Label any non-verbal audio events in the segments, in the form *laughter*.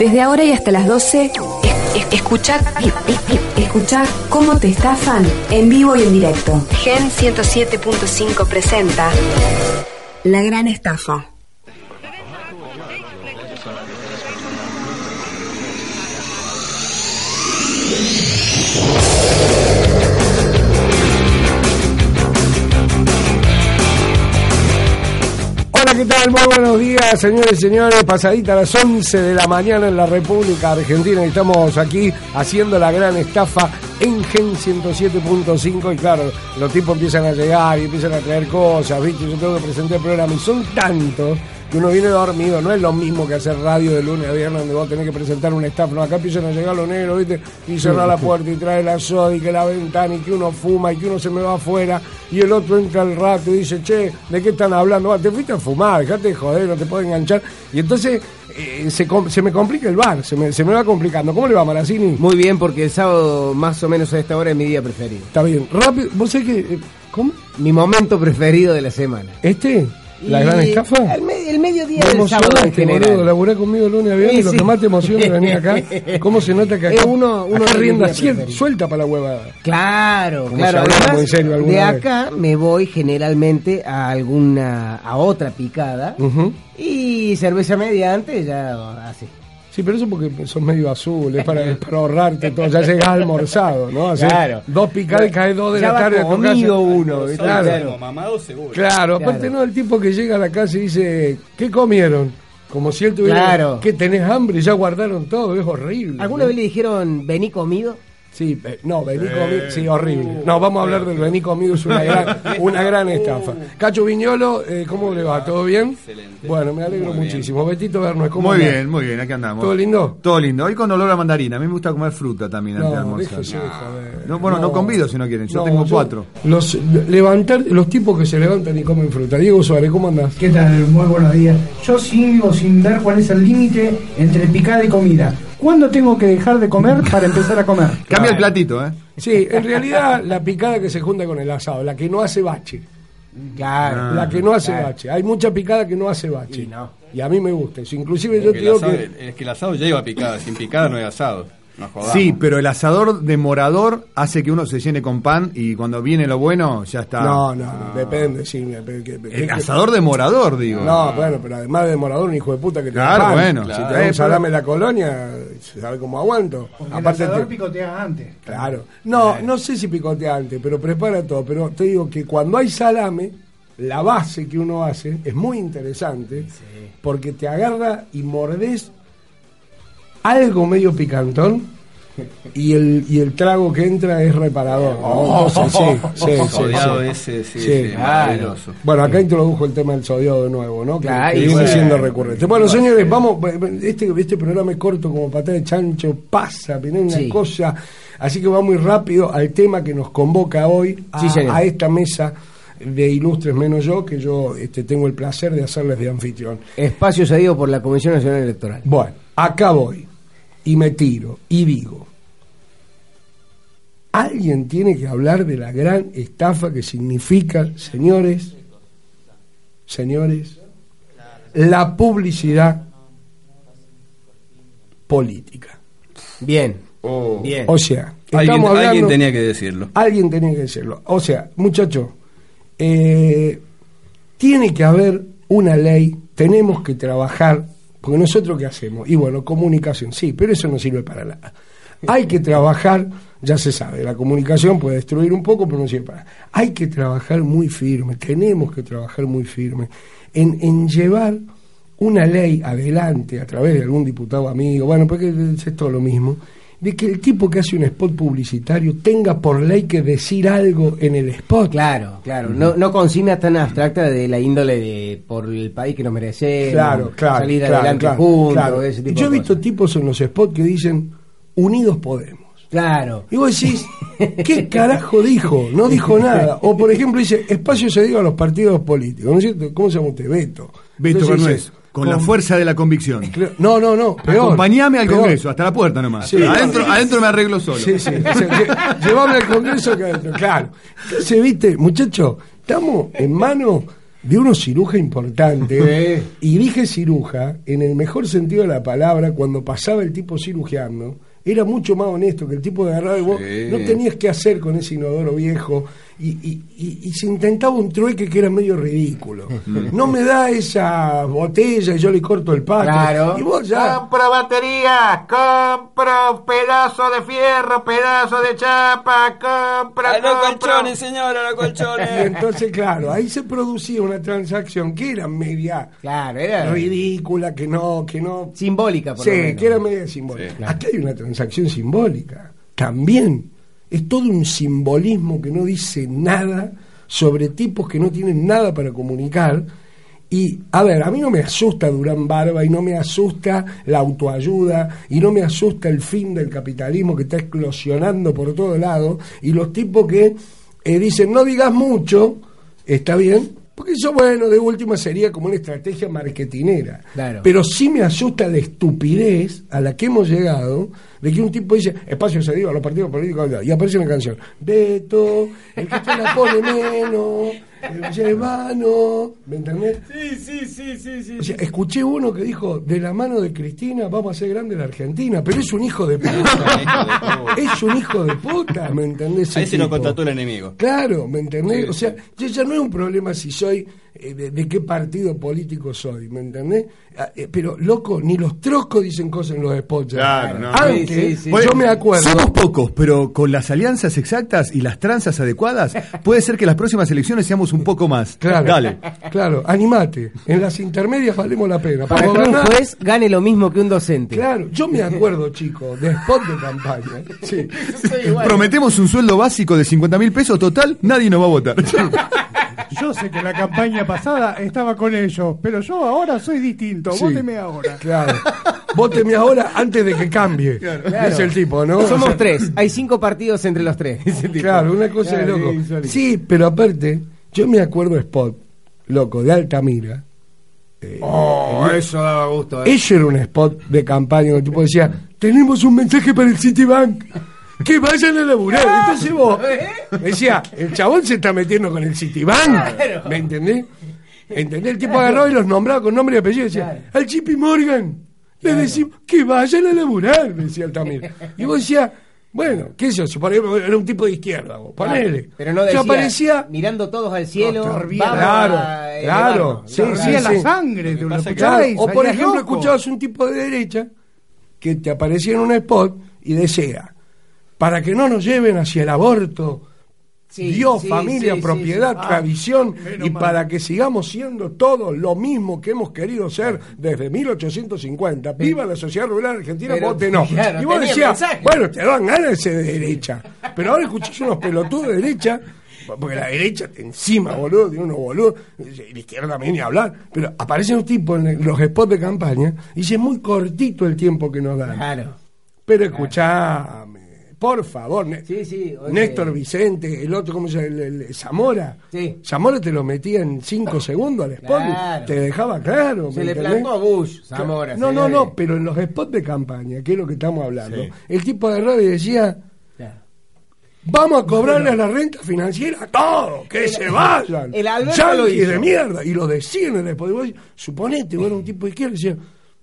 Desde ahora y hasta las 12, es- es- escucha, escucha cómo te estafan en vivo y en directo. Gen 107.5 presenta La Gran Estafa. ¿Qué tal? Muy buenos días, señores y señores. Pasadita a las 11 de la mañana en la República Argentina. Estamos aquí haciendo la gran estafa en Gen 107.5. Y claro, los tipos empiezan a llegar y empiezan a traer cosas, ¿viste? Yo tengo que presentar el programa. Y son tantos que uno viene dormido. No es lo mismo que hacer radio de lunes a viernes donde vos tenés que presentar una estafa. No, acá empiezan a llegar los negros, ¿viste? Y cerrar la puerta y trae la soda y que la ventana y que uno fuma y que uno se me va afuera. Y el otro entra al rato y dice, che, ¿de qué están hablando? Ah, te fuiste a fumar, dejate de joder, no te puedo enganchar. Y entonces eh, se, me complica el bar, se me, se me va complicando. ¿Cómo le va, Maracini? Muy bien, porque el sábado más o menos a esta hora es mi día preferido. Está bien. Rápido, ¿vos sabés que... eh, ¿Cómo? Mi momento preferido de la semana. ¿Este? ¿La Y gran estafa? El, me- el mediodía Me del sábado en boludo, general. conmigo el lunes a viernes, Sí, lo sí. que más te emociona de venir acá, *laughs* cómo se nota que acá, uno- uno acá rienda suelta para la huevada. Claro, Como claro. Además, en serio de vez. acá me voy generalmente a alguna, a otra picada Ujú. y cerveza mediante ya así. Sí, pero eso porque son medio azul, es para, ahorrarte todo, ya llegás almorzado, ¿no? Claro. Dos picadas y caes dos de Ya la tarde a tu comido casa. uno. Claro. Claro. mamado seguro. Claro, aparte Claro. no, el tipo que llega a la casa y dice, ¿qué comieron? Como si él tuviera, Claro. que tenés hambre y ya guardaron todo, es horrible. ¿Alguna ¿no? vez le dijeron vení comido? Sí, eh, no, vení comido, sí, horrible. No, vamos a hablar del vení comido, es una gran, *laughs* una gran estafa. Cacho Viñolo, eh, ¿cómo le va? ¿Todo bien? Excelente. Bueno, me alegro muchísimo. Betito Verno, ¿cómo Muy bien, muy bien, aquí andamos. ¿Todo lindo? Todo lindo. Hoy con olor a mandarina. A mí me gusta comer fruta también antes de No, almorzar. déjese, joder. No, bueno, no convido si no quieren. Yo tengo cuatro. Los, levantar, los tipos que se levantan y comen fruta. Diego Suárez, ¿cómo andás? ¿Qué tal? Muy buenos días. Yo sigo sin ver cuál es el límite entre picada y comida. ¿Cuándo tengo que dejar de comer para empezar a comer? *laughs* Cambia el platito, ¿eh? Sí, en realidad la picada que se junta con el asado, la que no hace bache. Claro. la que no hace bache. Hay mucha picada que no hace bache. Y no. Y a mí me gusta eso. Inclusive yo te el digo asado- que... Es que el asado lleva picada, sin picada no hay asado. No. Sí, pero el asador demorador hace que uno se llene con pan y cuando viene lo bueno ya está. No, no, no, depende, sí. me- que- que- El que- asador demorador, digo. No, bueno, pero además de demorador, un hijo de puta que te Claro, da pan. bueno. Si Claro. te da un salame en la colonia, se sabe cómo aguanto. Porque Aparte el asador te- picotea antes. Claro. No, no sé si picotea antes, pero prepara todo. Pero te digo que cuando hay salame, la base que uno hace es muy interesante porque te agarra y mordés algo medio picantón y el, y el trago que entra es reparador. ¿no? Entonces, sí, sí, sí, Sodiado sí. ese, sí, Sí, claro. Bueno, acá introdujo el tema del sodiado de nuevo, ¿no? Que, Claro, que viene bueno. siendo recurrente. Bueno, señores, vamos, este, este programa es corto como patada de chancho, pasa, viene una cosa, así que va muy rápido al tema que nos convoca hoy a, a esta mesa de ilustres menos yo, que yo este, tengo el placer de hacerles de anfitrión. Espacio cedido por la Comisión Nacional Electoral. Bueno, acá voy y me tiro y digo, alguien tiene que hablar de la gran estafa que significa, señores, señores, la publicidad política. Bien. Oh. Bien. O sea, Alguien, estamos hablando, alguien tenía que decirlo. alguien tenía que decirlo. O sea, muchachos, eh, tiene que haber una ley, tenemos que trabajar, porque nosotros qué hacemos? Y bueno, comunicación, sí, pero eso no sirve para nada. Hay que trabajar, ya se sabe, la comunicación puede destruir un poco, pero no sirve para nada. Hay que trabajar muy firme, tenemos que trabajar muy firme en, en llevar una ley adelante a través de algún diputado amigo, bueno, porque es todo lo mismo, de que el tipo que hace un spot publicitario tenga por ley que decir algo en el spot. Claro, claro. No, no consignas tan abstractas de la índole de por el país que nos merecemos. Claro, claro. Salir claro, adelante claro, juntos, claro. ese tipo Yo he visto tipos en los spots que dicen Unidos Podemos. Claro. Y vos decís, *laughs* ¿qué carajo dijo? No dijo nada. O por ejemplo dice, espacio cedido a los partidos políticos. ¿No es cierto? ¿Cómo se llama usted? Beto. Beto Entonces Con la fuerza de la convicción. No, no, no. Peor, Acompañame al peor. Congreso, hasta la puerta nomás. Sí. adentro, adentro me arreglo solo. Sí, sí. O sea, lle- Llévame al Congreso que adentro. Claro. Entonces, viste, muchachos, estamos en manos de unos ciruja importantes. Y dije ciruja en el mejor sentido de la palabra, cuando pasaba el tipo cirugiano, era mucho más honesto que el tipo de agarrado y vos Sí. no tenías que hacer con ese inodoro viejo y, y- y- y se intentaba un trueque que era medio ridículo. *laughs* No me da esa botella y yo le corto el pato. Claro. Y vos ya... Compro batería, compro pedazo de fierro, pedazo de chapa, compro, A los compro. colchones, señora, a los *laughs* Y colchones. entonces, claro, ahí se producía una transacción que era media Claro, era ridícula, que no, que no simbólica, por lo Sí, menos. que era media simbólica. Sí, claro. Aquí hay una transacción simbólica. También. Es todo un simbolismo que no dice nada sobre tipos que no tienen nada para comunicar. Y, a ver, a mí no me asusta Durán Barba y no me asusta la autoayuda y no me asusta el fin del capitalismo que está explosionando por todo lado y los tipos que eh, dicen no digas mucho, está bien, porque eso, bueno, de última sería como una estrategia marketinera. Claro. Pero sí me asusta la estupidez a la que hemos llegado de que un tipo dice espacio cedido a los partidos políticos y aparece una canción Beto, el que te la pone menos, el Germano, ¿me entendés? Sí, sí, sí, sí, sí. O sea, escuché uno que dijo de la mano de Cristina vamos a hacer grande la Argentina, pero es *laughs* un hijo de puta. es un hijo de puta, ¿me entendés? Ahí se lo tipo? contrató el enemigo. Claro, ¿me entendés? Sí, o sea, ya, ya no es un problema si soy, eh, de, de qué partido político soy, ¿me entendés? Ah, eh, pero, loco, ni los troscos dicen cosas en los spots. Claro, no. Antes, Sí, sí, sí. yo me acuerdo. Somos pocos, pero con las alianzas exactas y las tranzas adecuadas, *laughs* puede ser que las próximas elecciones seamos un poco más. Claro, Dale. claro, animate. En las intermedias valemos la pena. Para que un juez gane lo mismo que un docente. Claro, yo me acuerdo, chico, de spot de campaña. Sí. *laughs* Prometemos un sueldo básico de 50 mil pesos total, nadie nos va a votar. *laughs* Yo sé que la campaña pasada estaba con ellos, pero yo ahora soy distinto. Sí. Vóteme ahora. Claro. Vóteme ahora antes de que cambie. Es el tipo, ¿no? O Somos sea, tres. Hay cinco partidos entre los tres. Claro, una cosa de loco. Sí, pero aparte, yo me acuerdo de Spot, loco, de Altamira. Oh, eso daba gusto. Ese era un spot de campaña donde el tipo decía, tenemos un mensaje para el Citibank. Que vayan a laburar. Entonces vos, decía, el chabón se está metiendo con el Citibank. ¿Me entendés? ¿Entendés? El tipo agarró y los nombraba con nombre y apellido. Decía, al Chippy Morgan. Le decimos, que vayan a laburar, decía Altamira. Y vos decías, bueno, qué sé yo, por ejemplo, era un tipo de izquierda, vos, ponele. Pero no decía, aparecía mirando todos al cielo. Claro, a claro, sí, No, sí, la sí. sangre, te lo escuchaba Claro, o por ejemplo, loco. escuchabas un tipo de derecha que te aparecía en un spot y decía, para que no nos lleven hacia el aborto, Sí, Dios, sí, familia, sí, propiedad. Ah, tradición, menos y mal. para que sigamos siendo todos lo mismo que hemos querido ser desde 1850. Viva la sociedad rural argentina, Pero, vote no. claro, y vos decías, bueno, te dan ganas de ser de derecha. Pero ahora escuchás unos pelotudos de derecha, porque la derecha encima, boludo, tiene unos boludos, y la izquierda también ni hablar. Pero aparecen un tipo en los spots de campaña y dice, es muy cortito el tiempo que nos dan. Claro. Pero escuchame, por favor, Ne- Sí, sí. oye. Néstor Vicente, el otro, ¿cómo se llama? El, el- Zamora. Sí. Zamora te lo metía en cinco segundos al spot, Claro. te dejaba claro. Se ¿me le entendés? plantó a Bush, Zamora. No, no, señores. no, pero en los spots de campaña, que es lo que estamos hablando, el tipo agarraba y decía, vamos a cobrarle a la renta financiera a todos, que se vayan. el Alberto lo hizo. de mierda. Y lo decían decís, suponete, eras un tipo de izquierda decía,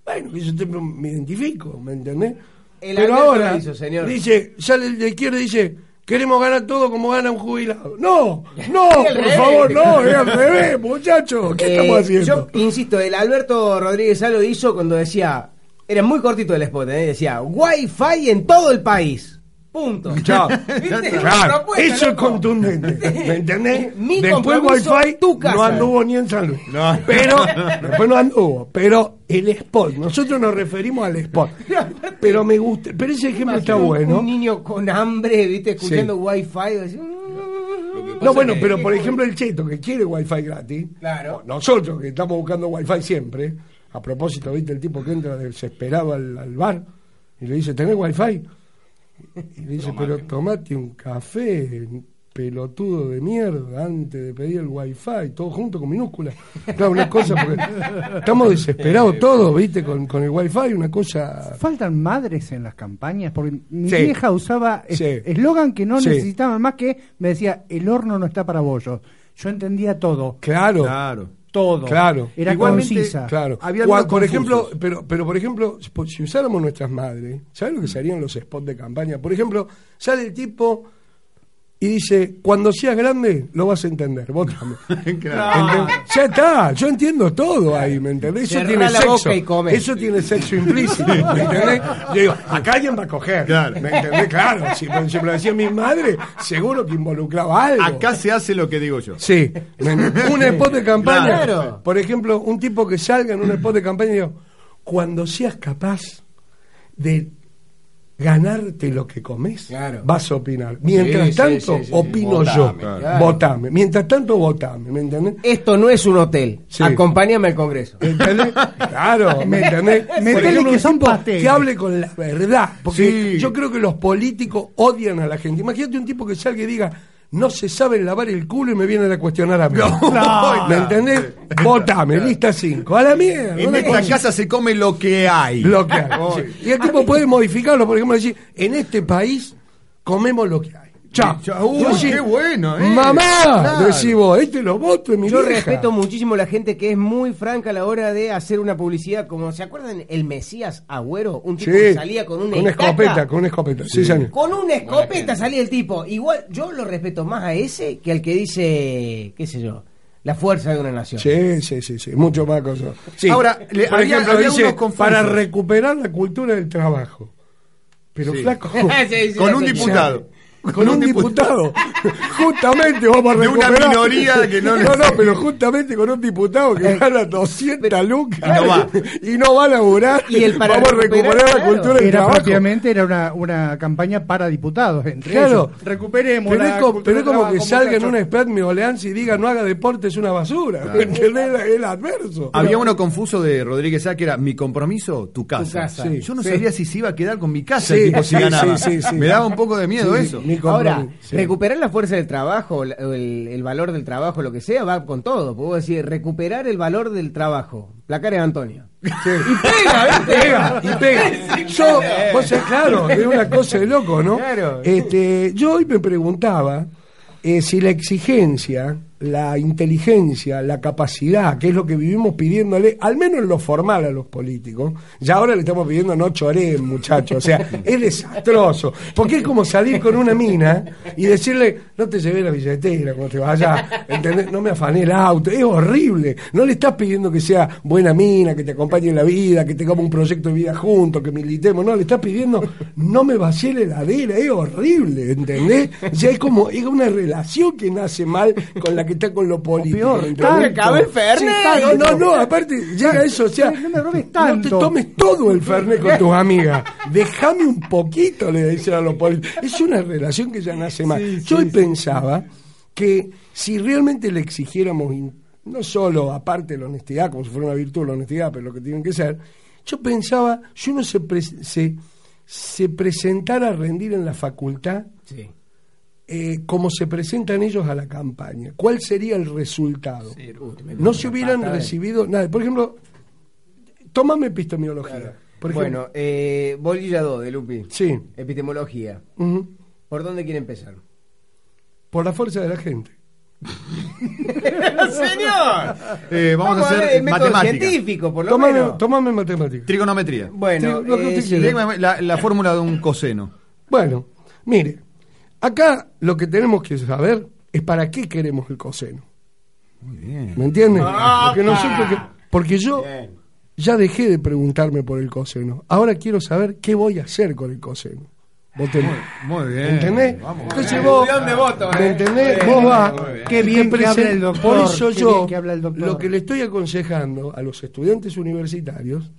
bueno, yo me identifico, ¿me entendés? El Pero ahora, lo hizo, señor. dice, sale el de izquierda y dice, queremos ganar todo como gana un jubilado. No, *laughs* no, por revés. favor, no, es al revés, muchachos. ¿Qué Eh, estamos haciendo? Yo insisto, el Alberto Rodríguez Salo hizo cuando decía, era muy cortito el spot, ¿eh? decía, Wi-Fi en todo el país. Punto. Chao. *laughs* Propuesta, eso es contundente. ¿Me entendés? *laughs* Mi Después Wi-Fi tu casa. no anduvo ni en San Luis. No. Pero, *laughs* después no anduvo. Pero el spot, nosotros nos referimos al spot. Pero me gusta, pero ese ejemplo está bueno. Un niño con hambre, viste, escuchando Sí. Wi-Fi. "Mm". No, bueno, pero por ejemplo el Cheto que quiere Wi-Fi gratis, Claro. nosotros que estamos buscando Wi-Fi siempre, a propósito, viste el tipo que entra desesperado al, al bar y le dice, ¿tenés Wi-Fi? Y le *laughs* dice, pero tomate un café, pelotudo de mierda, antes de pedir el Wi-Fi, todo junto con minúsculas. Claro, una cosa, porque *laughs* estamos desesperados todos, viste, con, con el Wi-Fi, una cosa... Faltan madres en las campañas, porque mi Sí. vieja usaba Sí. eslogan que no Sí. necesitaban más que me decía, el horno no está para bollos. yo entendía todo, Claro. Claro. Todo. Claro. Era Igualmente, concisa. Claro. Había por ejemplo, pero, pero por ejemplo, si- si usáramos nuestras madres, ¿sabes lo que serían los spots de campaña? Por ejemplo, sale el tipo y dice, cuando seas grande lo vas a entender, vótame. *laughs* ¿Entendés? Ya está, yo entiendo todo ahí, ¿me entendés? Eso tiene la sexo. boca y come. Eso tiene sexo implícito, ¿me entendés? Yo digo, acá alguien va a coger. Claro. ¿Me entendés? Claro, si por ejemplo decía mi madre, seguro que involucraba algo. Acá se hace lo que digo yo. Sí, ¿me un spot de campaña. Claro. Por ejemplo, un tipo que salga en un spot de campaña y digo, cuando seas capaz de ganarte lo que comes, Claro. vas a opinar. Mientras Sí, tanto, sí, sí, opino Votame, yo. claro. Votame. Mientras tanto, votame. ¿Me entendés? Esto no es un hotel. Sí. Acompáñame al Congreso. ¿Me entendés? Claro, *laughs* ¿me entendés? Metele que son pasteles. que hable con la verdad. Porque Sí. yo creo que los políticos odian a la gente. Imagínate un tipo que salga y diga, no se sabe lavar el culo y me vienen a cuestionar a mí. *laughs* ¿Me entendés? Votame, lista 5. A la mierda. En esta cosa- casa se come lo que hay. Lo que hay. Sí. Y el tipo puede modificarlo, por ejemplo, decir, en este país comemos lo que hay. Chao. Uy, Y qué bueno, eh. Mamá, Claro. decís vos, este lo voto en mi Yo vieja. respeto muchísimo a la gente que es muy franca a la hora de hacer una publicidad. Como se acuerdan el Mesías Agüero, un tipo Sí, que salía con una, con una escopeta, con una escopeta. Sí, señor. Con una escopeta salía el tipo. Igual yo lo respeto más a ese que al que dice, qué sé yo, la fuerza de una nación. Sí, sí, sí, sí, mucho más cosas. Sí. Ahora, le- por había- ejemplo, había dice, para recuperar la cultura del trabajo. Pero Sí. flaco, *laughs* Sí, sí, Con un sí. diputado. Con un diputado. *laughs* justamente vamos a De una recuperar. minoría que no le- No, no, pero justamente con un diputado que gana 200 lucas. Y no va. Y no va a laburar. Y el para vamos a recuperar recuperar, la claro. cultura del Era trabajo. propiamente era una, una campaña para diputados. Entre Claro. ellos. Recuperemos Pero la es como, pero es como que salga en un expert mi oleanza y diga no haga deporte, es una basura. ¿Me entendés? El adverso. Había uno confuso de Rodríguez Sá que era mi compromiso, tu casa. Tu casa. Sí. Yo no Sí. sabía si se iba a quedar con mi casa Sí, el tipo si sí, ganaba. sí, sí, sí. Me daba un poco de miedo Sí, eso. mi Ahora. Sí. recuperar la fuerza del trabajo, el, el valor del trabajo, lo que sea, va con todo. Puedo decir, recuperar el valor del trabajo. Placares Antonio. Y pega, *laughs* pega, y pega. *laughs* Yo, vos sabés, claro, es una cosa de loco, ¿no? Claro. Este, yo hoy me preguntaba eh, si la exigencia, la inteligencia, la capacidad, que es lo que vivimos pidiéndole, al menos en lo formal a los políticos, ya ahora le estamos pidiendo no choreen, muchachos, o sea, *laughs* es desastroso, porque es como salir con una mina y decirle, no te llevé la billetera cuando te vayas, ¿entendés? no me afané el auto, es horrible, no le estás pidiendo que sea buena mina, que te acompañe en la vida, que tengamos un proyecto de vida juntos, que militemos, no, le estás pidiendo, no me vacié la heladera, es horrible, ¿entendés? O sea, es como, es una relación que nace mal con la que está con lo político. peor, ¿entendés? tanto. Acaba el Fernet. Sí, no, no, no, aparte llega eso, o sea, No me robes no te tanto. tomes todo el Fernet con tus amigas, *laughs* déjame un poquito, le decían a los políticos. Es una relación que ya nace mal. Yo hoy pensaba que si realmente le exigiéramos, no solo aparte de la honestidad, como si fuera una virtud la honestidad, pero lo que tienen que ser, yo pensaba, si uno se, pre- se, se presentara a rendir en la facultad, Sí. Eh, como se presentan ellos a la campaña, ¿cuál sería el resultado? no se hubieran recibido nada. Por ejemplo, tómame epistemología. Por ejemplo, Bueno, eh, bolilla 2 de Lupi. Sí. Epistemología. ¿Por dónde quiere empezar? por la fuerza de la gente. *laughs* ¡Señor! Eh, vamos, a hacer matemática. científico, por lo Tómame, menos. tómame matemática. Trigonometría. Bueno, Sí, lo que eh, usted sí. la, la fórmula de un coseno. Bueno, mire, acá lo que tenemos que saber es para qué queremos el coseno. Muy bien. ¿Me entiendes? Porque, nosotros que- porque yo ya dejé de preguntarme por el coseno. Ahora quiero saber qué voy a hacer con el coseno. Vos tenés- Muy bien. ¿Entendés? Vamos. Entonces vos, Millón de votos, ¿me ¿eh? entendés? Muy Vos bien, vas, bien. Qué bien que habla el doctor, Por eso qué yo, bien que habla el doctor. lo que le estoy aconsejando a los estudiantes universitarios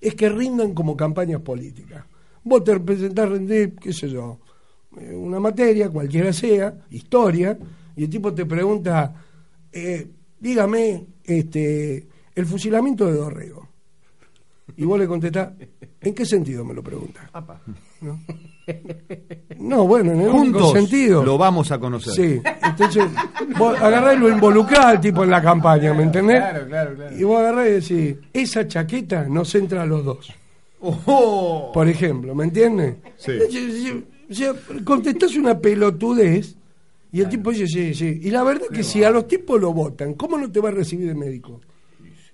es que rindan como campañas políticas. Vos te presentás a rendir, qué sé yo, una materia, cualquiera sea, historia, y el tipo te pregunta, eh, dígame, este, el fusilamiento de Dorrego. Y vos le contestás, ¿en qué sentido me lo preguntas? ¿No? No, bueno, en el único sentido. lo vamos a conocer. Sí, entonces vos agarrás y lo involucrás al tipo en la campaña, ¿me entendés? Claro, claro, claro. Y vos agarrás y decís, esa chaqueta nos entra a los dos, Ojo. por ejemplo, ¿me entiendes? Sí. O sea, contestás una pelotudez Y el tipo dice, sí, sí. Y la verdad es que si a los tipos lo votan, ¿cómo no te va a recibir de médico?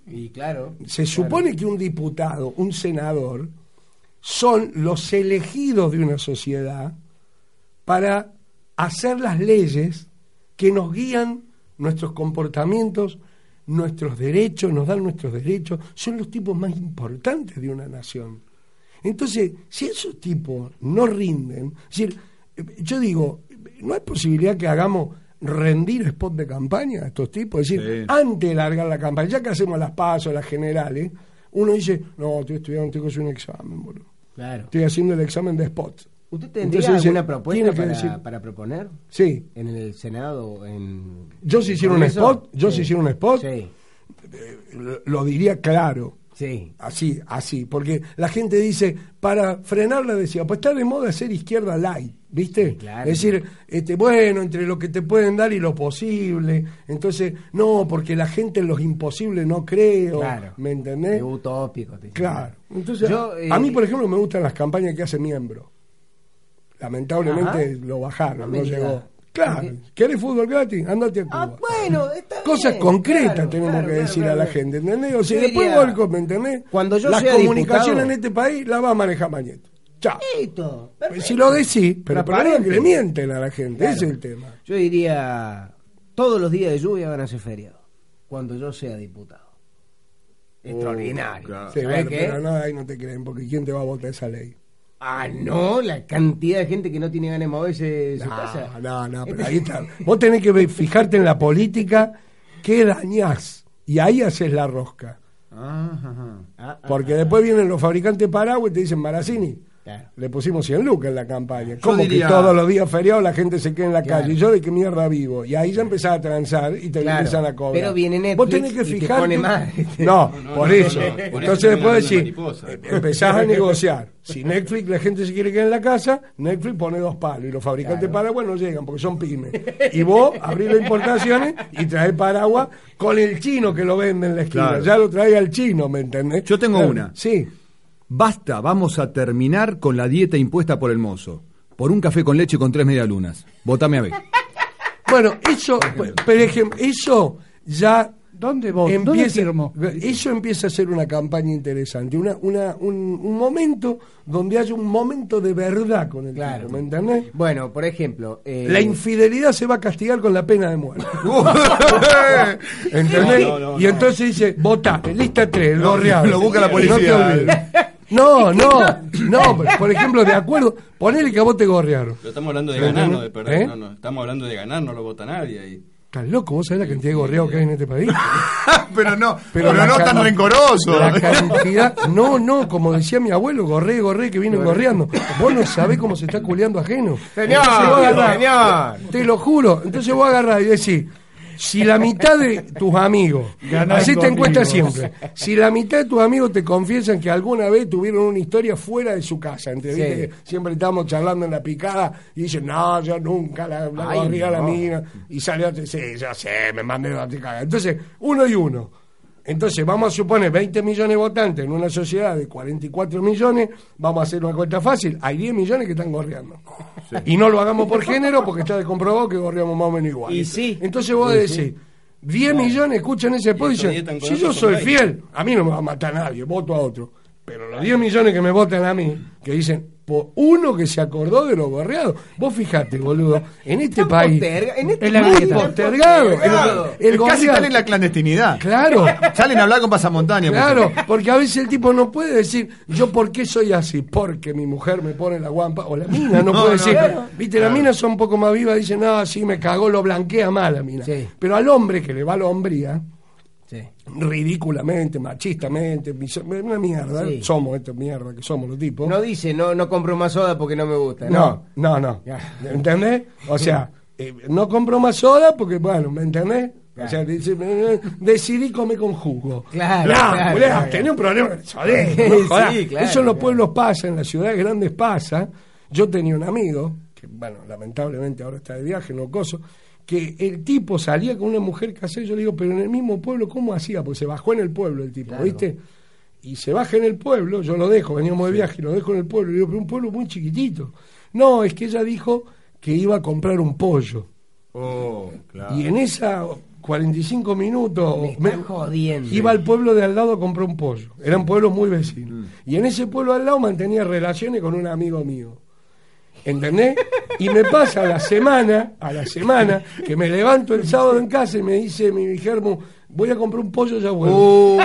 Y claro. Se supone que un diputado, un senador, son los elegidos de una sociedad para hacer las leyes que nos guían nuestros comportamientos, nuestros derechos, nos dan nuestros derechos, son los tipos más importantes de una nación. Entonces, si esos tipos no rinden, es decir, yo digo, no hay posibilidad que hagamos rendir spot de campaña a estos tipos, es decir, Sí. antes de largar la campaña, ya que hacemos las pasos, las generales, uno dice, no, estoy estudiando, tengo que hacer un examen, boludo. Claro. Estoy haciendo el examen de spot. ¿Usted tendría Entonces dice, alguna propuesta para, decir- para proponer? Sí. En el Senado, en... Yo si hiciera un spot, yo si hiciera un spot, Sí, lo- lo diría claro. Sí. Así, así, porque la gente dice, para frenarla decía, pues está de moda ser izquierda light, ¿viste? claro. Es decir, este, bueno, entre lo que te pueden dar y lo posible, entonces, no, porque la gente en los imposibles no creo, Claro. ¿me entendés? Es utópico. te. Claro. Entonces, Yo, a- eh, a mí, por ejemplo, me gustan las campañas que hace miembro. Lamentablemente Ajá. lo bajaron, No llegó. Claro, Porque- ¿querés fútbol gratis? Andate a Cuba. Ah, bueno, está Cosas bien, concretas claro, tenemos claro, que claro, decir claro. a la gente, ¿entendés? O sea, después diría, Volco, ¿me entendés? cuando yo Las sea comunicaciones diputado- en este país las va a manejar Mañeto. Chao. Perfecto. Si lo decís, pero el problema es que le mienten a la gente, Claro. ese es el tema. Yo diría, todos los días de lluvia van a ser feriados, cuando yo sea diputado. Extraordinario. claro. Sí, ¿Sabe bueno, qué? pero no, ahí no te creen, porque ¿quién te va a votar esa ley? Ah, no, la cantidad de gente que no tiene ganas de moverse de su casa. No, no, pero ahí está. Vos tenés que fijarte en la política que dañás, y ahí haces la rosca. Ah, ah, Porque después vienen los fabricantes de paraguas y te dicen, Maracini, claro. le pusimos 100 lucas en la campaña. ¿Cómo diría- que todos los días feriados la gente se queda en la Claro. calle? ¿Y yo de qué mierda vivo? Y ahí ya empezás a transar y te Claro. empiezan a cobrar. Pero viene Netflix Vos tenés que fijarte. pone más. *laughs* No, No, no, por no, eso. no, no. Por eso Entonces después mariposa. eh, empezás a negociar. Si Netflix la gente se quiere quedar en la casa, Netflix pone dos palos y los fabricantes de paraguas no llegan porque son pymes. Y vos abrís las importaciones y traes paraguas con el chino que lo vende en la esquina. Claro. Ya lo trae al chino, ¿me entendés? Yo tengo Claro, una. Sí. Basta, vamos a terminar con la dieta impuesta por el mozo. Por un café con leche con tres medialunas. Votame a ver. *laughs* Bueno, eso, por ejemplo, eso ya ¿Dónde vos? ¿Dónde empieza, firmo? eso empieza a ser una campaña interesante, una, una, un, un momento donde haya un momento de verdad con el Claro. tipo, ¿me entendés? Bueno, por ejemplo, eh, La infidelidad se va a castigar con la pena de muerte. *laughs* ¿Entendés? No, no, no, y no. entonces dice, vota, lista 3, gorreado. lo busca la No policía. te olvides. *laughs* No, no, no, por ejemplo, de acuerdo, ponele que a vos te gorrearon. Pero estamos hablando de ¿Me ganar, no de perder. ¿Eh? No, no. Estamos hablando de ganar, no lo vota nadie ahí. ¿Estás loco? ¿Vos sabés la cantidad de gorreados que hay en este país? *laughs* pero no, pero, la no tan rencoroso. La cantidad, no, no, como decía mi abuelo, gorré, gorré, que vienen gorreando. Vos no sabés cómo se está culeando ajeno. Señor, Entonces señor. Te lo juro. Entonces vos agarrás y decís, si la mitad de tus amigos, Ganás así te conmigo. encuestas siempre, si la mitad de tus amigos te confiesan que alguna vez tuvieron una historia fuera de su casa, entre Sí. siempre estamos charlando en la picada y dicen, no, yo nunca la, la Ay, gorría a la no. mina, y salió, sí, yo sé, me mandé la picada. Entonces, uno y uno. Entonces, vamos a suponer 20 millones de votantes en una sociedad de 44 millones, vamos a hacer una cuenta fácil, hay 10 millones que están gorreando. *laughs* Y no lo hagamos por género porque está comprobado que gorreamos más o menos igual. Y sí. Entonces vos Y decís, 10 millones escuchan ese con si yo soy por ahí". fiel, a mí no me va a matar nadie, voto a otro. Pero los 10 millones que me votan a mí, que dicen, por uno que se acordó de los gorreados. Vos fijate, boludo, en este país... posterga- en este Es la país postergado. El, el Casi están en la clandestinidad. Claro, Salen a hablar con pasamontaña. Claro, porque a veces el tipo no puede decir, yo por qué soy así, porque mi mujer me pone la guampa, o la mina no, No, puede no, decir, claro. viste, las minas son un poco más vivas, dicen, no, sí, me cagó, lo blanquea mal la mina. Sí. Pero al hombre que le va la hombría, Sí. ridículamente, machistamente, una mierda, Sí. somos esta mierda que somos los tipos. No dice, no, no compro más soda porque no me gusta. No, no, no. Ya. ¿Entendés? O sea, *laughs* eh, no compro más soda porque, bueno, ¿me entendés? O sea, dice, eh, decidí comer con jugo. Claro, No, claro, boludo, claro. tenés un problema. No *laughs* Eso en los pueblos pasa, en las ciudades grandes pasa. Yo tenía un amigo, que, bueno, lamentablemente ahora está de viaje, no coso, que el tipo salía con una mujer casada. Yo le digo, pero en el mismo pueblo, ¿cómo hacía? Porque se bajó en el pueblo el tipo, Claro. ¿viste? y se baja en el pueblo, yo lo dejo, veníamos de viaje y lo dejo en el pueblo, y digo, pero un pueblo muy chiquitito. No, es que ella dijo que iba a comprar un pollo. Oh, claro. Y en esa 45 minutos Me están jodiendo. iba al pueblo de al lado a comprar un pollo. Eran pueblos muy vecinos. Y en ese pueblo al lado mantenía relaciones con un amigo mío. ¿Entendés? Y me pasa a la semana, a la semana, que me levanto el sábado en casa y me dice mi germo, voy a comprar un pollo ya vuelvo.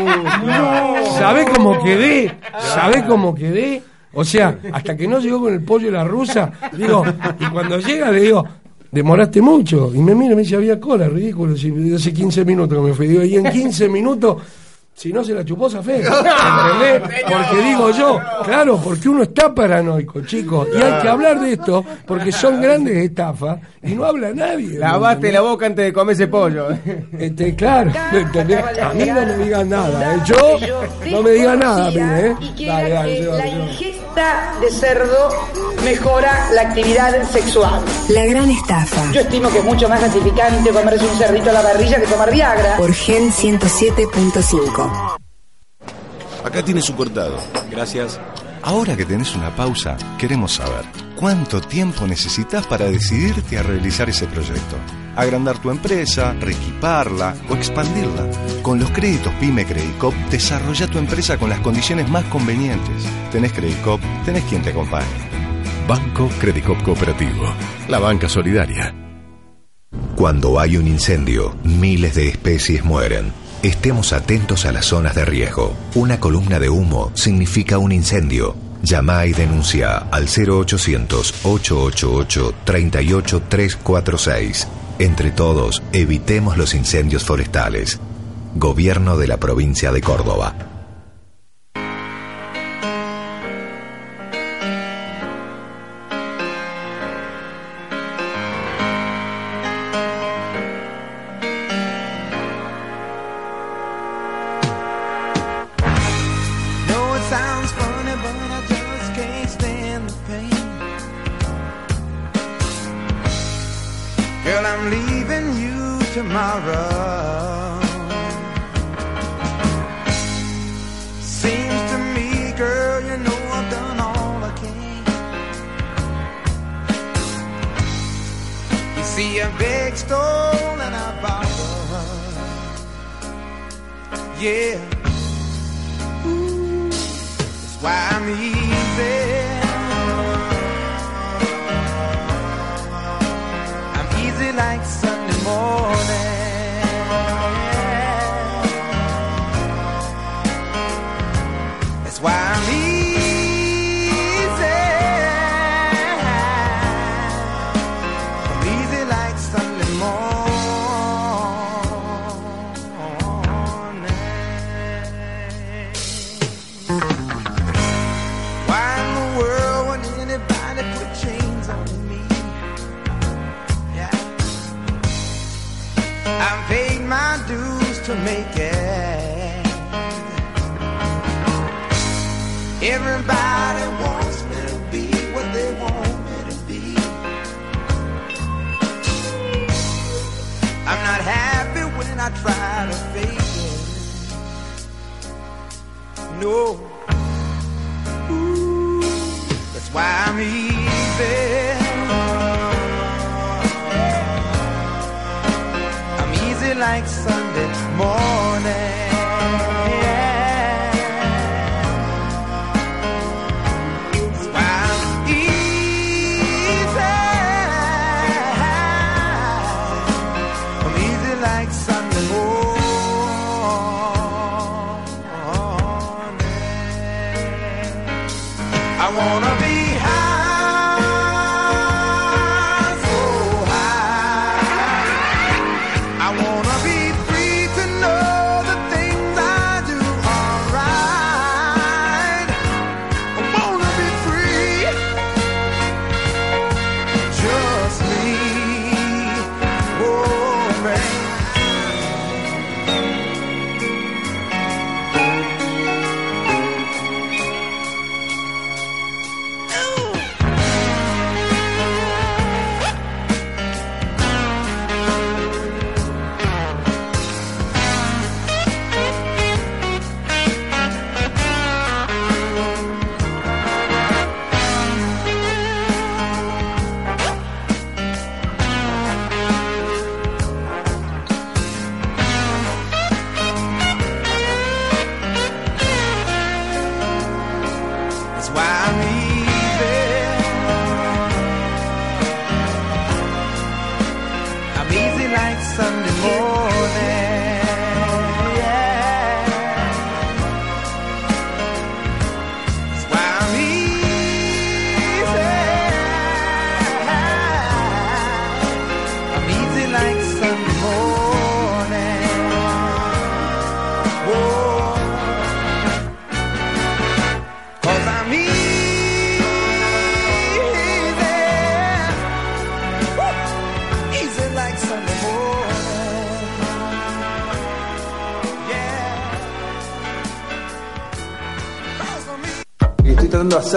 ¿Sabés cómo quedé? ¿Sabés cómo quedé? O sea, hasta que no llegó con el pollo y la rusa, digo, y cuando llega le digo, demoraste mucho. Y me mira me dice, había cola, ridículo. Si hace 15 minutos que me fui. Digo, y en 15 minutos, si no se la chupó fe *laughs* ¿Entendés? Porque digo yo, claro, porque uno está paranoico, chicos. Y hay que hablar de esto, porque son grandes estafas y no habla nadie. Lavate la boca antes de comer ese pollo. Este, claro, ¿entendés? A mí no me digan nada, ¿eh? Yo no me digan nada, a mí, ¿eh? Dale, dale, que la ingesta de cerdo mejora la actividad sexual. La gran estafa. Yo estimo que es mucho más gratificante comerse un cerdito a la parrilla que tomar Viagra. Por Gen 107.5. Acá tiene su cortado. Gracias. Ahora que tenés una pausa, queremos saber cuánto tiempo necesitas para decidirte a realizar ese proyecto. Agrandar tu empresa, reequiparla o expandirla. Con los créditos Pyme Credicop, desarrolla tu empresa con las condiciones más convenientes. Tenés Credicop, tenés quien te acompañe. Banco Credicop Cooperativo. La banca solidaria. Cuando hay un incendio, miles de especies mueren. Estemos atentos a las zonas de riesgo. Una columna de humo significa un incendio. Llama y denuncia al 0800-888-38346. Entre todos, evitemos los incendios forestales. Gobierno de la provincia de Córdoba. Yeah. Make I wanna be high,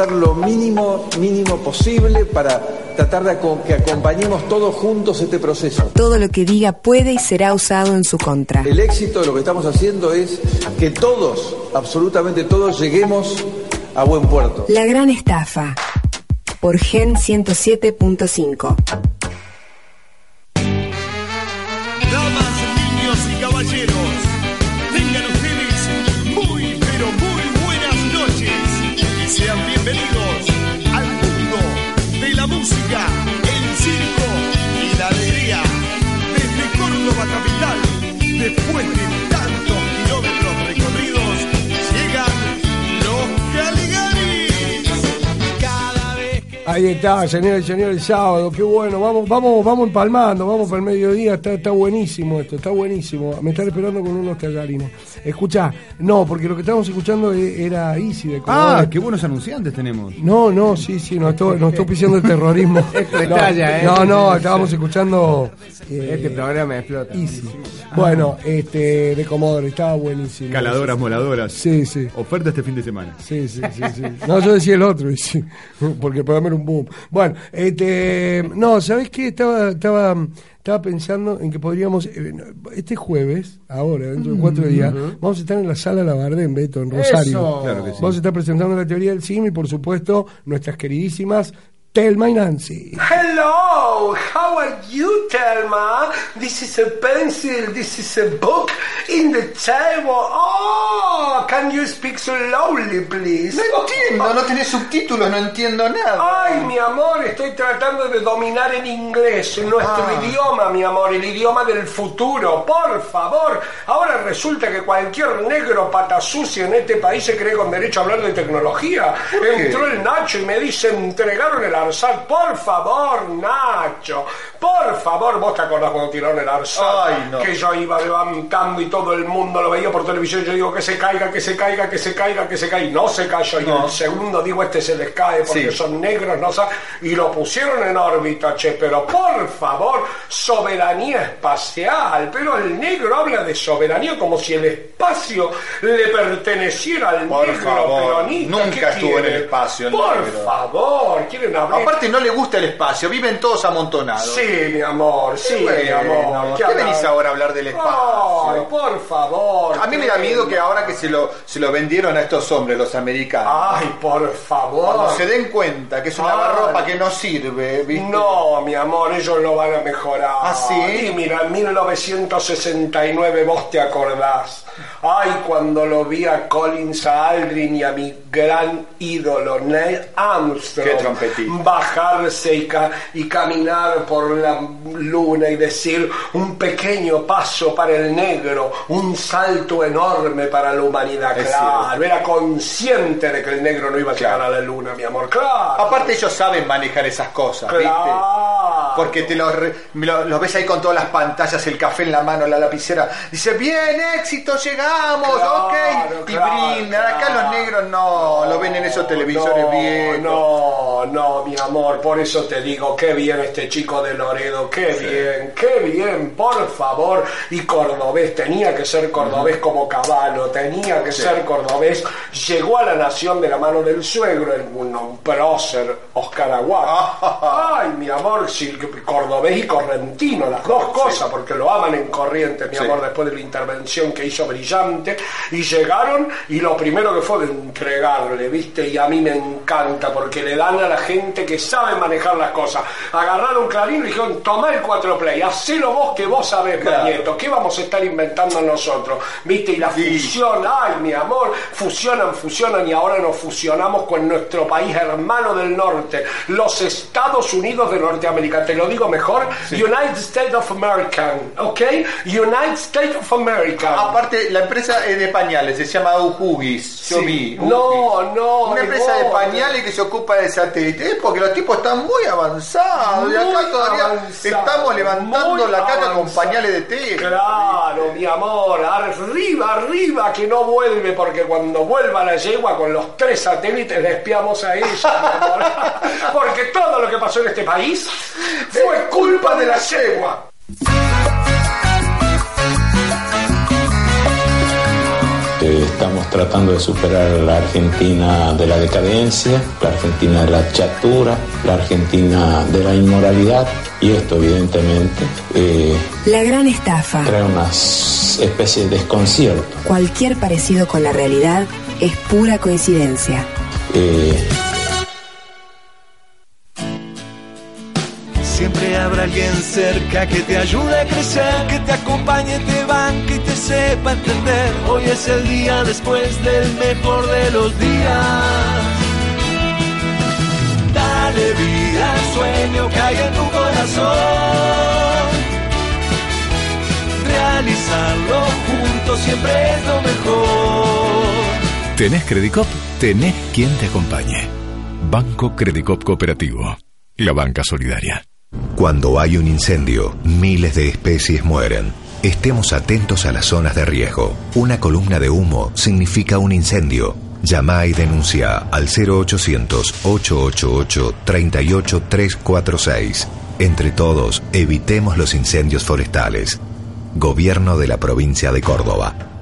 hacer lo mínimo, mínimo posible para tratar de que acompañemos todos juntos este proceso. Todo lo que diga puede y será usado en su contra. El éxito de lo que estamos haciendo es que todos, absolutamente todos, lleguemos a buen puerto. La gran estafa. Por Gen 107.5. después de Ahí está, señores y señores, el sábado, qué bueno, vamos, vamos, vamos empalmando, vamos para el mediodía, está, está buenísimo esto, está buenísimo. Me están esperando con unos tallarines. Escuchá, no, porque lo que estábamos escuchando e- era Easy de Ah, Comodoro. qué buenos anunciantes tenemos. No, no, sí, sí, nos estoy, nos estoy pisando el terrorismo. Esto *laughs* no, estalla, ¿eh? no, no, estábamos escuchando eh, Este programa explota. Easy. Bueno, este, de Comodoro, estaba buenísimo. Caladoras, moladoras. Sí, sí. Oferta este fin de semana. Sí, sí, sí, sí. No, yo decía el otro, porque el programa era un Bueno, este, no, ¿sabés qué? Estaba, estaba, estaba pensando en que podríamos, eh, este jueves, ahora, dentro de cuatro días, vamos a estar en la sala Labardén, Beto, en Rosario. Eso. Claro que sí. Vamos a estar presentando la teoría del sim y, por supuesto, nuestras queridísimas Telma y Nancy. Hello, how are you, Telma? This is a pencil, this is a book in the table. Oh, can you speak slowly, please? No entiendo, no tenés subtítulos, no entiendo nada. Ay, mi amor, estoy tratando de dominar el inglés, nuestro Ah. idioma, mi amor, el idioma del futuro. Por favor, ahora resulta que cualquier negro pata sucia en este país se cree con derecho a hablar de tecnología. Entró el Nacho y me dice, entregaron el ARSAT. Por favor, Nacho, por favor, vos te acordás cuando tiraron el ARSAT. Ay, no. Que yo iba levantando y todo el mundo lo veía por televisión. Yo digo que se caiga, que se caiga, que se caiga, que se caiga. Y no se cayó. Y el segundo digo, este se les cae porque Sí. son negros, no sa- Y lo pusieron en órbita, che. Pero por favor, soberanía espacial. Pero el negro habla de soberanía como si el espacio le perteneciera al Por negro favor, peronista. nunca ¿Qué estuvo en el espacio, Por negro. favor, quieren hablar. Aparte no le gusta el espacio, viven todos amontonados. Sí, mi amor, sí, mi amor. ¿Qué venís ahora a hablar del Ay, espacio? por favor. A mí me da miedo que ahora que se lo, se lo vendieron a estos hombres, los americanos, Ay, por favor. cuando se den cuenta que es una Ay. lavarropa que no sirve, ¿viste? No, mi amor, ellos lo van a mejorar. ¿Ah, sí? Y mira, en 1969 vos te acordás. Ay, cuando lo vi a Collins, a Aldrin y a mi gran ídolo, Neil Armstrong. Qué trompetista. Bajarse y, ca- y caminar por la luna y decir un pequeño paso para el negro, un salto enorme para la humanidad. Es claro, era consciente de que el negro no iba a llegar a la luna, mi amor. Claro. Aparte ellos saben manejar esas cosas, ¿viste? Claro. Porque te los, los ves ahí con todas las pantallas, el café en la mano, la lapicera. Dice, bien, éxito, llegamos, ok. Y brindan. Acá los negros no, lo ven en esos televisores no, viejos. No, no, mi amor, por eso te digo, qué bien este chico de Loredo, qué bien, qué bien, por favor. Y cordobés, tenía que ser cordobés como caballo, tenía que ser cordobés. Llegó a la nación de la mano del suegro, el un, un prócer, Oscar Aguad. *laughs* Ay, mi amor, sí, cordobés y correntino, las dos cosas, porque lo aman en corriente, mi Sí. amor, después de la intervención que hizo brillante. Y llegaron y lo primero que fue de entregarle, ¿viste? Y a mí me encanta porque le dan a la gente que sabe manejar las cosas. Agarraron clarín y dijeron, toma el 4 Play, hacelo vos que vos sabés, Claro. nieto, ¿qué vamos a estar inventando nosotros? ¿Viste? Y la fusión, ay, mi amor, fusionan, fusionan y ahora nos fusionamos con nuestro país hermano del norte, los Estados Unidos de Norteamérica. Te lo digo mejor, United States of America, ¿ok? United States of America. Aparte, la empresa es de pañales, se llama Ujugis. Yo Sí. vi. No, no, Una es empresa de pañales que se ocupa de satélite. Es porque los tipos están muy avanzados. y acá Muy todavía avanzado, estamos levantando muy la caca con avanzado. pañales de té. Claro, mi amor, arriba, arriba, que no vuelve, porque cuando vuelva la yegua con los tres satélites le espiamos a ella, mi amor. *laughs* Porque todo lo que pasó en este país fue culpa de la yegua. Eh, Estamos tratando de superar la Argentina de la decadencia, la Argentina de la chatura, la Argentina de la inmoralidad y esto evidentemente eh, La gran estafa. trae una especie de desconcierto. Cualquier parecido con la realidad es pura coincidencia. Eh, Siempre habrá alguien cerca que te ayude a crecer, que te acompañe, te banque y te sepa entender. Hoy es el día después del mejor de los días. Dale vida al sueño que hay en tu corazón. Realizarlo juntos siempre es lo mejor. ¿Tenés Credicop? Tenés quien te acompañe. Banco Credicop Cooperativo. La banca solidaria. Cuando hay un incendio, miles de especies mueren. Estemos atentos a las zonas de riesgo. Una columna de humo significa un incendio. Llama y denuncia al 0800-888-38346. Entre todos, evitemos los incendios forestales. Gobierno de la provincia de Córdoba.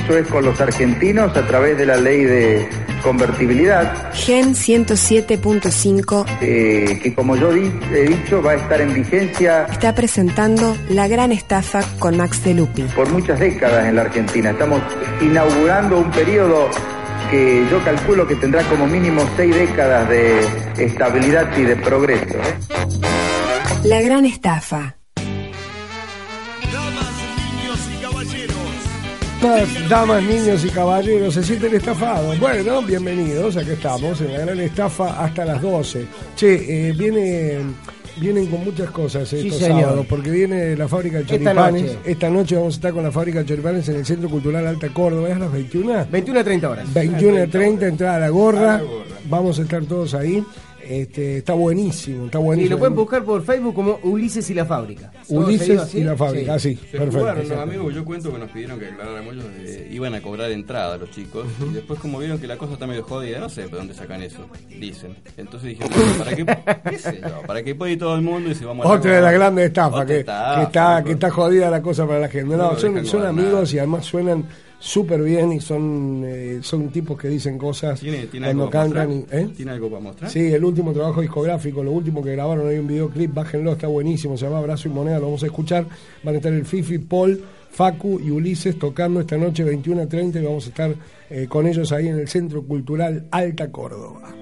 Compromiso es con los argentinos a través de la ley de convertibilidad, Gen 107.5 eh, que como yo di- he dicho va a estar en vigencia está presentando La Gran Estafa con Max de Lupi. por muchas décadas en la Argentina. Estamos inaugurando un periodo que yo calculo que tendrá como mínimo seis décadas de estabilidad y de progreso. ¿eh? La Gran Estafa. Damas, damas, niños y caballeros, se sienten estafados. Bueno, bienvenidos, aquí estamos en la gran estafa hasta las 12. Che, eh, viene, vienen con muchas cosas estos sábados, porque viene la fábrica de Esta choripanes. noche. Esta noche vamos a estar con la fábrica de choripanes en el Centro Cultural Alta Córdoba. ¿Es a las 21? 21 a 30 horas. 21 a 30, entrada a la gorra. Vamos a estar todos ahí. Este, está buenísimo, está Y buenísimo. lo pueden buscar por Facebook como Ulises y la fábrica. ¿Todo Ulises y la fábrica, sí, Se perfecto. jugaron los amigos, yo cuento que nos pidieron que aclaráramos, ellos eh, iban a cobrar entrada los chicos, y después como vieron que la cosa está medio jodida, no sé de dónde sacan eso, dicen. Entonces dijeron, ¿para qué, qué sé yo? ¿Para qué puede ir todo el mundo y se vamos a Otra de las grandes estafas, que, estafa, que está, que está jodida la cosa para la gente. No, No, son, amigos y además suenan súper bien y son eh, son tipos que dicen cosas ¿Tiene, tiene cuando cantan. y- ¿eh? ¿Tiene algo para mostrar? Sí, el último trabajo discográfico, lo último que grabaron, hay un videoclip, bájenlo, está buenísimo, se llama Abrazo y Moneda, lo vamos a escuchar. Van a estar el Fifi, Paul, Facu y Ulises tocando esta noche 21 a 30 y vamos a estar eh, con ellos ahí en el Centro Cultural Alta Córdoba.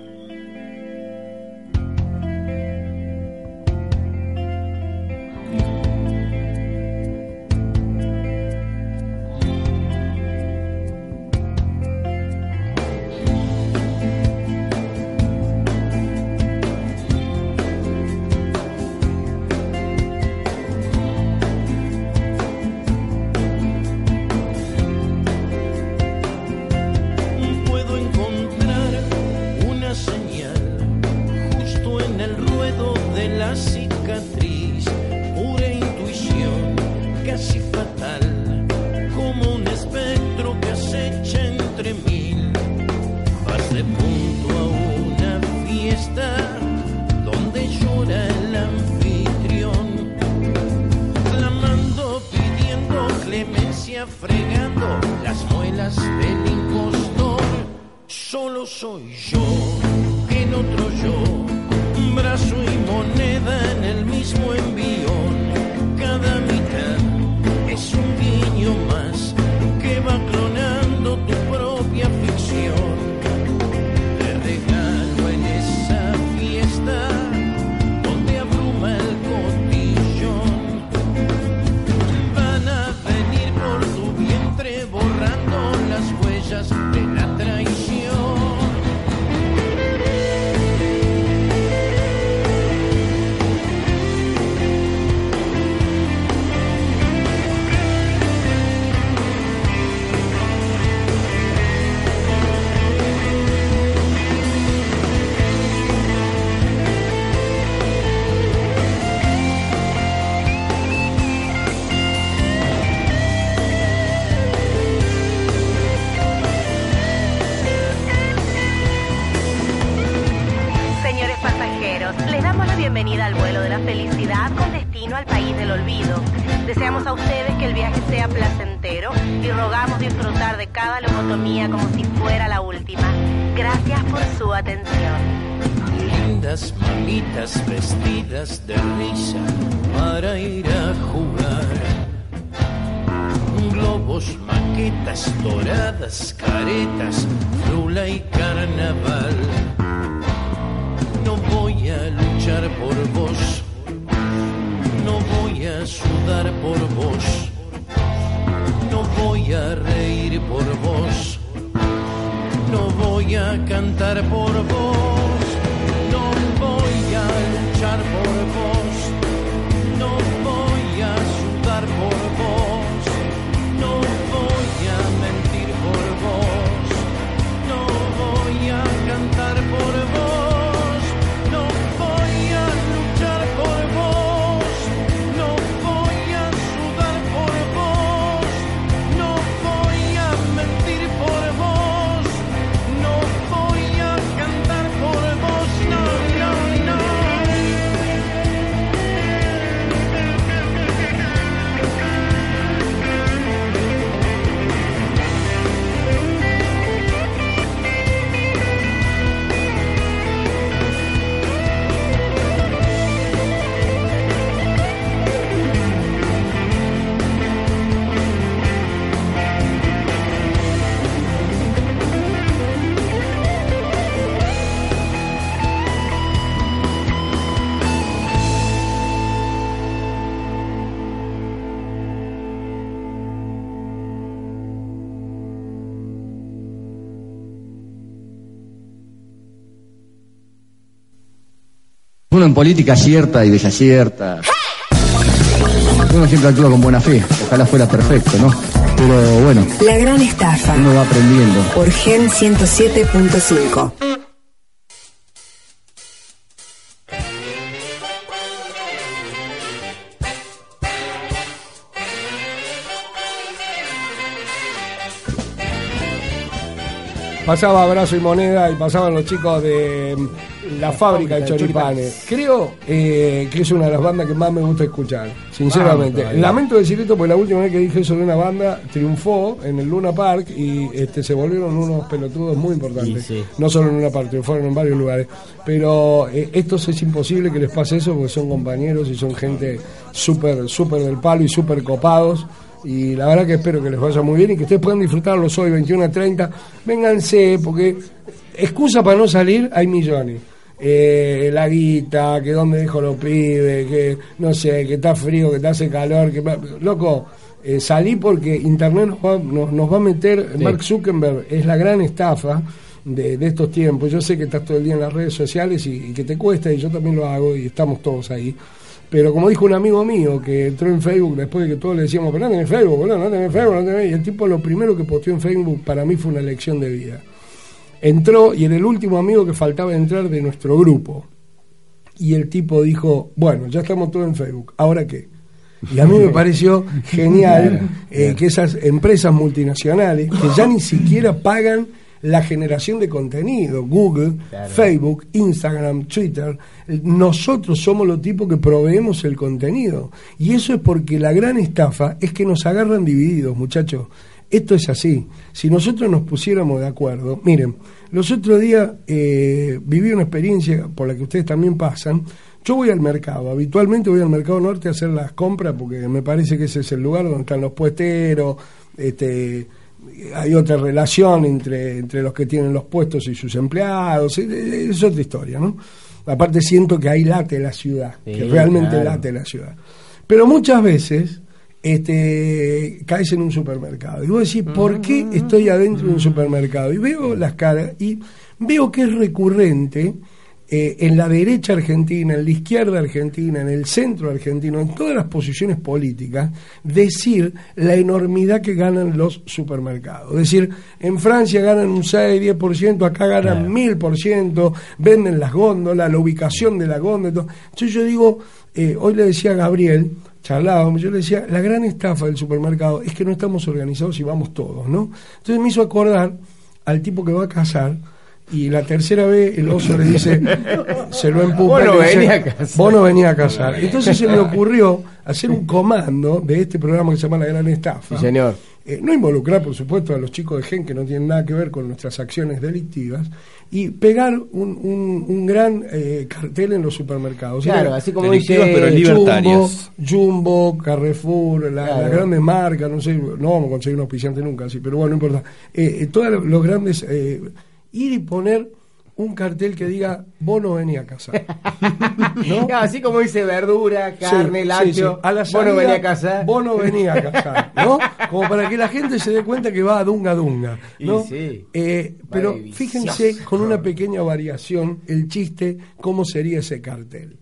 Vestidas de risa para ir a jugar. Globos, maquetas doradas, caretas, frula y carnaval. No voy a luchar por vos, no voy a sudar por vos, no voy a reír por vos, no voy a cantar por vos, luchar por vos, Uno en política acierta y desacierta. Uno siempre actúa con buena fe. Ojalá fuera perfecto, ¿no? Pero bueno, La gran estafa. uno va aprendiendo. Por Gen 107.5. Pasaba Abrazo y Moneda y pasaban los chicos de mm, la fábrica de choripanes. Creo eh, que es una de las bandas que más me gusta escuchar, sinceramente. Lamento decir esto porque la última vez que dije eso de una banda triunfó en el Luna Park y este, se volvieron unos pelotudos muy importantes. Sí, sí. No solo en Luna Park, triunfaron en varios lugares. Pero eh, estos es imposible que les pase eso porque son compañeros y son gente súper, súper del palo y súper copados. Y la verdad que espero que les vaya muy bien y que ustedes puedan disfrutarlos hoy 21 a 30. Vénganse, porque excusa para no salir hay millones. Eh, la guita, que dónde dejo los pibes, que no sé, que está frío, que te hace calor, que loco, eh, salí porque internet nos va, nos, nos va a meter, Sí. Mark Zuckerberg es la gran estafa de, de estos tiempos. Yo sé que estás todo el día en las redes sociales y, y que te cuesta, y yo también lo hago, y estamos todos ahí. Pero como dijo un amigo mío que entró en Facebook después de que todos le decíamos, pero no tenés Facebook, boludo, no tenés Facebook, no tenés. Y el tipo lo primero que posteó en Facebook para mí fue una lección de vida. Entró y era el último amigo que faltaba entrar de nuestro grupo. Y el tipo dijo, bueno, ya estamos todos en Facebook, ¿ahora qué? Y a mí me *laughs* pareció genial eh, que esas empresas multinacionales, que ya ni siquiera pagan la generación de contenido, Google, Facebook, Instagram, Twitter, nosotros somos los tipos que proveemos el contenido. Y eso es porque la gran estafa es que nos agarran divididos, muchachos. Esto es así. Si nosotros nos pusiéramos de acuerdo, miren, los otros días eh, viví una experiencia por la que ustedes también pasan. Yo voy al mercado, habitualmente voy al mercado norte a hacer las compras porque me parece que ese es el lugar donde están los puesteros, este, hay otra relación entre, entre los que tienen los puestos y sus empleados, es, otra historia, ¿no? Aparte siento que ahí late la ciudad, que realmente claro. late la ciudad. Pero muchas veces este, caes en un supermercado y vos decís, ¿por qué estoy adentro de un supermercado? Y veo las caras y veo que es recurrente eh, en la derecha argentina, en la izquierda argentina, en el centro argentino, en todas las posiciones políticas, decir la enormidad que ganan los supermercados. Es decir, en Francia ganan un 6, 10%, acá ganan 1000%, venden las góndolas, la ubicación de la góndola. Entonces yo digo, eh, hoy le decía a Gabriel, charlábamos, yo le decía, la gran estafa del supermercado es que no estamos organizados y vamos todos, ¿no? Entonces me hizo acordar al tipo que va a casar y la tercera vez el oso le dice, se lo empuja. Vos no venía a casar. Vos no venía a casar. Entonces se me ocurrió hacer un comando de este programa que se llama La Gran Estafa. Sí, señor. Eh, no involucrar, por supuesto, a los chicos de Gen que no tienen nada que ver con nuestras acciones delictivas y pegar un, un- un gran eh, cartel en los supermercados. Claro, Era así como dice pero. Jumbo, Jumbo, Carrefour, la- Claro. las grandes marcas, no sé, no vamos a conseguir un auspiciante nunca, sí, pero bueno, no importa. Eh, eh, todos los grandes, ir y poner un cartel que diga, vos no venís a casar. *laughs* Así como dice verdura, carne, Sí, lácteo, sí, sí. A la vos no salida, venía a casar. Vos no venías a casar, ¿no? *laughs* Como para que la gente se dé cuenta que va a dunga dunga, ¿no? Eh, pero fíjense con una pequeña variación el chiste, cómo sería ese cartel.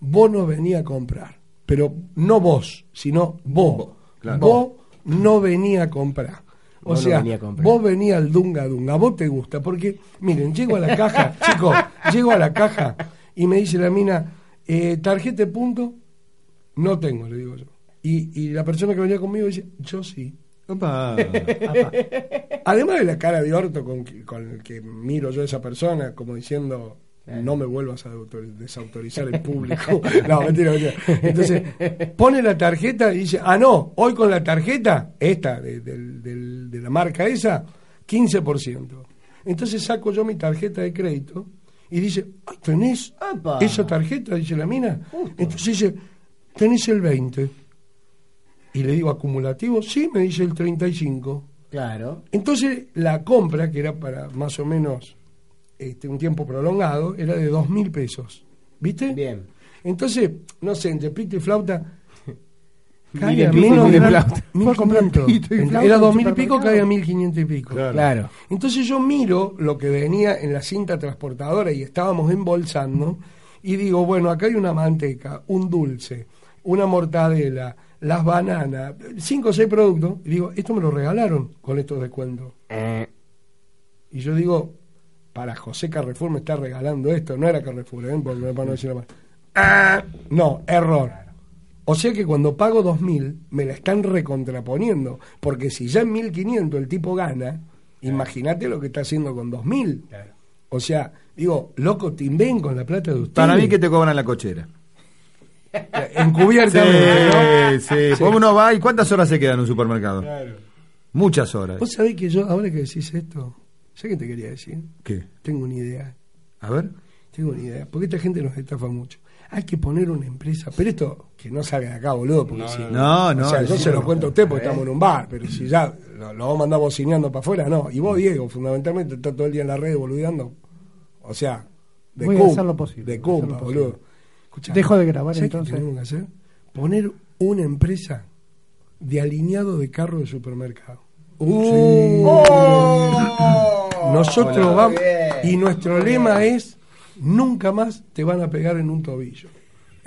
Vos no venía a comprar, pero no vos, sino vos. claro. Vos no venía a comprar. O Vos no sea, venía vos venía al dunga dunga, vos te gusta, porque, miren, llego a la caja, *laughs* chicos, llego a la caja y me dice la mina, eh, tarjeta de punto, no tengo, le digo yo. Y, y la persona que venía conmigo dice, yo sí. Opa. *laughs* Además de la cara de orto con, con el que miro yo a esa persona, como diciendo, no me vuelvas a autor- desautorizar en público. *laughs* no, mentira, mentira. Entonces, pone la tarjeta y dice, ah, no, hoy con la tarjeta, esta, de, de la marca esa, 15%. Entonces saco yo mi tarjeta de crédito y dice, "Ay, ¿tenés Apa. esa tarjeta? Dice la mina. Entonces dice, tenés el 20. Y le digo, ¿acumulativo? Sí, me dice el 35. Claro. Entonces la compra, que era para más o menos este, un tiempo prolongado, era de dos mil pesos. ¿Viste? Bien. Entonces, no sé, entre pito y flauta, *laughs* Mil cae y a pico, menos mil de flauta. mil Era dos mil y pico, cae a mil quinientos y pico. Claro. Entonces yo miro lo que venía en la cinta transportadora y estábamos embolsando y digo, bueno, acá hay una manteca, un dulce, una mortadela, las bananas, cinco o seis productos, y digo, esto me lo regalaron con estos descuentos. Y yo digo, para José Carrefour me está regalando esto, no era Carrefour, ¿eh? Por- para no decir la mal. Ah, no, error. O sea que cuando pago 2.000 me la están recontraponiendo, porque si ya en 1.500 el tipo gana, imagínate lo que está haciendo con 2.000. O sea, digo, loco, timben con la plata de ustedes. Para mí que te cobran la cochera. *laughs* Encubiertamente, ¿no? Sí, sí. Porque uno va y ¿cuántas horas se queda en un supermercado? Muchas horas. Vos sabés que yo, ahora que decís esto, ¿sabés qué te quería decir? ¿Qué? Tengo una idea. A ver. Tengo una idea. Porque esta gente nos estafa mucho. Hay que poner una empresa, pero esto que no salga de acá, boludo. Porque No, si, no, no, O sea, no, yo sí, se lo no. cuento a usted porque estamos en un bar, pero si ya lo, lo vamos a mandar bocineando para afuera, no. Y vos, Diego, fundamentalmente, estás todo el día en la red boludeando. O sea, de Voy a hacer lo posible, De culpa, boludo. Escuchá, Dejo de grabar, ¿sabés qué entonces? tenemos que hacer? Poner una empresa de alineado de carro de supermercado. Uh. Nosotros vamos y nuestro lema es nunca más te van a pegar en un tobillo.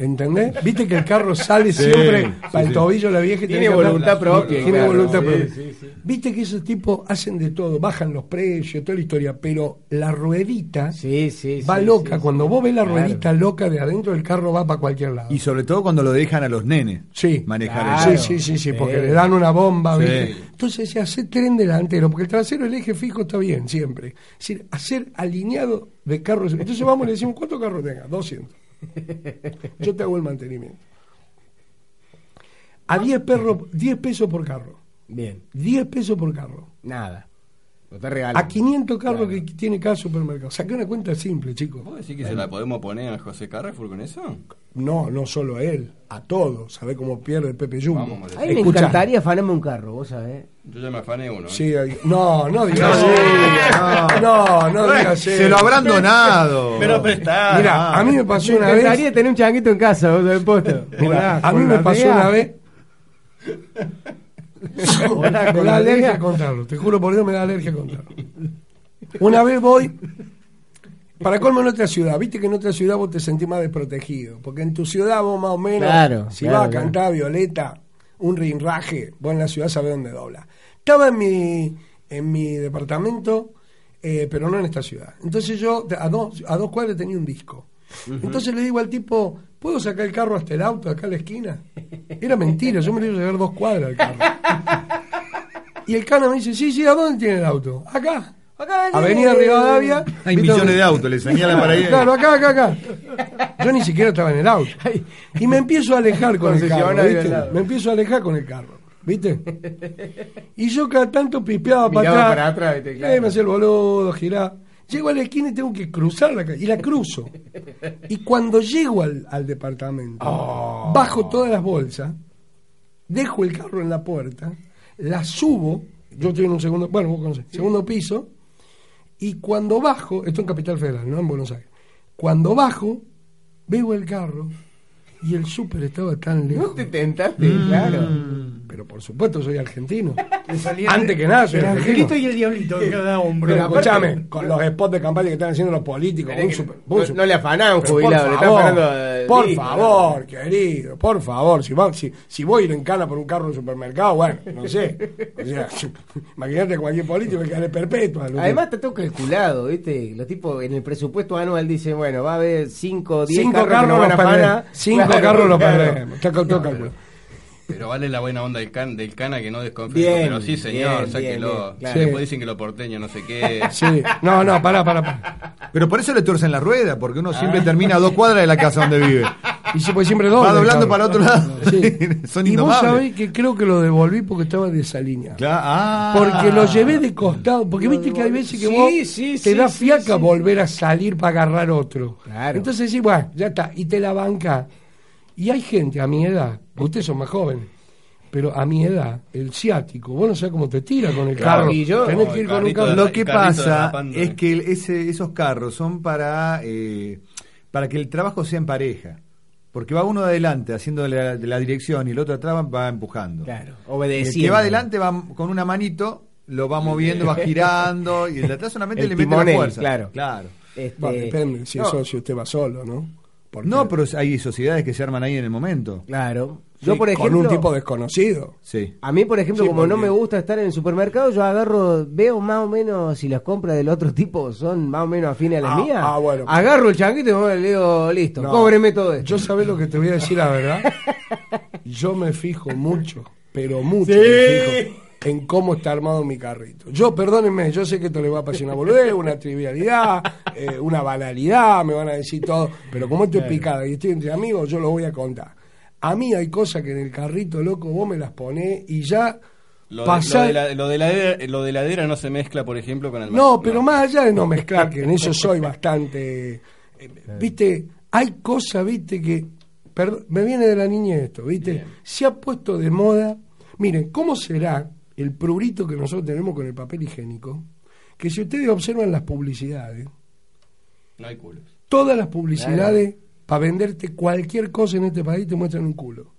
¿Entendés? Viste que el carro sale Sí, siempre sí, para el sí. tobillo la vieja y Tiene voluntad propia, Tiene claro. voluntad Sí, propia. sí, sí. Viste que esos tipos hacen de todo, bajan los precios, toda la historia, pero la ruedita va sí, loca. sí, Cuando vos ves la Claro. ruedita loca de adentro, el carro va para cualquier lado. Y sobre todo cuando lo dejan a los nenes Sí. manejar Sí, el sí, sí, sí, porque le dan una bomba. Entonces, si hacer tren delantero, porque el trasero, el eje fijo está bien, siempre. Es decir, hacer alineado de carros. Entonces vamos y le decimos, ¿cuántos carros tengas? 200. Yo te hago el mantenimiento. A 10, perros, 10 pesos por carro. Bien. 10 pesos por carro. Nada. No te. A 500 carros que tiene cada supermercado. Saqué una cuenta simple, chicos. ¿Vos decís que se la podemos poner a José Carrefour con eso? No, no solo a él, a todos. ¿Sabés cómo pierde Pepe Jumbo? Vamos, A mí me encantaría afanarme un carro, vos sabés. Yo ya me afané uno. ¿eh? Sí, hay- no, no *laughs* digas No, eso. No, no digas Se lo habrán donado. Pero prestá. Mira, a mí me pasó Me una encantaría vez. tener un changuito en casa, vos sabés, a mí me pasó una vez. Me con da la alergia contarlo. Te juro por Dios, me da alergia a contarlo. Una vez voy. Para colmo en otra ciudad, viste que en otra ciudad vos te sentís más desprotegido, porque en tu ciudad vos más o menos, Claro, si claro, vas a claro. cantar Violeta, un rinraje, vos en la ciudad sabés dónde dobla. Estaba en mi, en mi departamento, eh, pero no en esta ciudad. Entonces yo, a dos, a dos cuadras tenía un disco. Entonces le digo al tipo, ¿puedo sacar el carro hasta el auto acá a la esquina? Era mentira, yo me lo iba a llevar dos cuadras al carro. *laughs* Y el cana me dice, sí, sí, ¿a dónde tiene el auto? Acá. Avenida Rivadavia. Hay ¿viste millones de autos, le señalan para ahí. Claro, acá, acá, acá. Yo ni siquiera estaba en el auto. Y me empiezo a alejar con el carro. Me empiezo a alejar con el carro, ¿viste? Y yo cada tanto pispeaba para atrás. para atrás, ¿viste? Claro. Eh, me hacía el boludo, giraba. Llego a la esquina y tengo que cruzar la calle. Y la cruzo. Y cuando llego al, al departamento, Oh. bajo todas las bolsas, dejo el carro en la puerta, la subo, yo estoy en un segundo, bueno, vos conocés, segundo piso, y cuando bajo, esto en Capital Federal, no en Buenos Aires, cuando bajo, veo el carro y el súper estaba tan lejos. No te tentaste, claro. Pero por supuesto soy argentino. Antes que nada soy El argentino. y el diablito en cada hombro. Pero escúchame, con los spots de campaña que están haciendo los políticos, un super- un No, super- no le afanás a un jubilado, por le favor, afanando. eh, Por listo. favor, querido, por favor. Si, va- si, si voy a ir en cana por un carro de supermercado, bueno, no sé. O sea, *laughs* imagínate cualquier político que quede perpetua. Además está todo calculado, ¿viste? Los tipos en el presupuesto anual dicen, bueno, va a haber 5 o 10 cinco carros, que carros no van los a perdemos. afanar. Cinco Claro, carros los perdemos. Está todo calculado. Pero vale la buena onda del, can, del cana que no desconfía. Bien, Pero sí, señor, bien, sáquelo. bien, bien, claro. Después Sí. dicen que los porteños no sé qué. *laughs* Sí, no, no, pará, pará, pará. Pero por eso le tuercen la rueda, porque uno siempre termina a dos cuadras de la casa donde vive. Y se pues siempre doble. Va doblando claro. para otro lado. Sí. *laughs* Son y vos sabés que creo que lo devolví porque estaba desalineado. Claro, ah. Porque lo llevé de costado. Porque viste que hay veces que Sí, vos sí, te sí, da sí, fiaca sí. volver a salir para agarrar otro. Claro. Entonces sí, bueno, ya está. Y te la banca. Y hay gente a mi edad, ustedes son más jóvenes, pero a mi edad, el ciático, vos no sabés cómo te tira con el carro. y yo- Tenés que ir con un carro. Lo que pasa es que el- ese, esos carros son para, eh, para que el trabajo sea en pareja. Porque va uno adelante haciendo de la, de la dirección y el otro atrás va, empujando. Claro, El obedeciendo. que va adelante va con una manito, lo va moviendo, va girando y el de atrás solamente El le mete la fuerza. claro. claro. Este, Bueno, depende, si, no. eso, si usted va solo, ¿no? No, pero hay sociedades que se arman ahí en el momento. Claro. Sí, Yo, por ejemplo, con un tipo desconocido. Sí. A mí, por ejemplo, Sí, como no me gusta estar en el supermercado, yo agarro, veo más o menos si las compras del otro *laughs* tipo son más o menos afines a las Ah, mías. ah, bueno. Agarro el changuito y le digo, listo, No. cóbreme todo esto. Yo sabés lo que te voy a decir la verdad. *laughs* Yo me fijo mucho, pero mucho Sí. me fijo en cómo está armado mi carrito. Yo, perdónenme, yo sé que esto le va a parecer una boludez, una trivialidad, eh, una banalidad, me van a decir todo, pero como esto es picada y estoy entre amigos, yo lo voy a contar. A mí hay cosas que en el carrito, loco, vos me las ponés y ya Lo, de- lo de la, lo de la heladera- lo de la heladera no se mezcla, por ejemplo, con el No, pero más allá de no mezclar, que en eso soy bastante. eh, Viste, hay cosas, viste, que. perdón, me viene de la niñez esto, viste. Se ha puesto de moda. Miren, ¿cómo será el prurito que nosotros tenemos con el papel higiénico? Que si ustedes observan las publicidades, No hay culos. todas las publicidades para venderte cualquier cosa en este país te muestran un culo.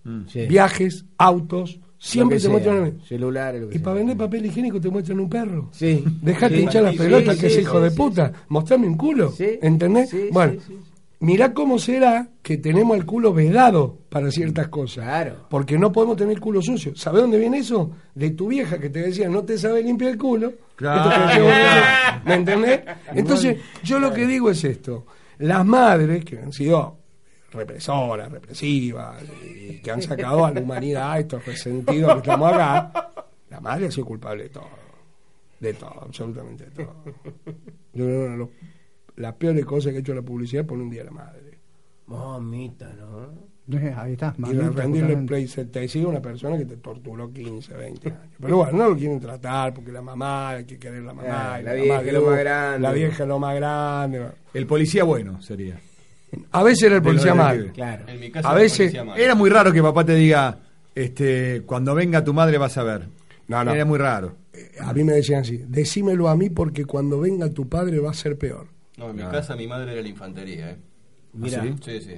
Viajes, autos, siempre te muestran. sea, celulares, lo que Y para vender papel higiénico te muestran un perro. Sí. Dejate Sí. hinchar las Sí, pelotas, sí, que es hijo sí, de sí, puta. Mostrame un culo. ¿Entendés? sí, bueno, sí, sí. Mirá cómo será que tenemos el culo vedado para ciertas cosas. Claro. Porque no podemos tener culo sucio. ¿Sabés dónde viene eso? De tu vieja que te decía, no te sabe limpiar el culo. Claro. Esto que *laughs* ¿Me entendés? Entonces, yo lo que digo es esto. Las madres que han sido represoras, represivas, y que han sacado a la humanidad estos resentidos que estamos acá, la madre ha sido culpable de todo. De todo, absolutamente de todo. Yo las peores cosas que ha hecho la publicidad es poner un día a la madre. Mamita, ¿no? Eh, Ahí está, Y mamita, rendirle justamente. play se te sigue una persona que te torturó 15, 20 años. Pero bueno, no lo quieren tratar porque la mamá, hay que querer la mamá. Ah, y la vieja mamá es lo más grande. La vieja es lo más grande. El policía bueno sería. A veces era el policía malo. Claro. En mi caso, A el veces- policía malo. Era muy raro que papá te diga, este, cuando venga tu madre vas a ver. No, no. Era muy raro. A mí me decían así, decímelo a mí porque cuando venga tu padre va a ser peor. No, en mi Ah. casa mi madre era la infantería, ¿eh? Mira. ¿Sí? Sí, sí.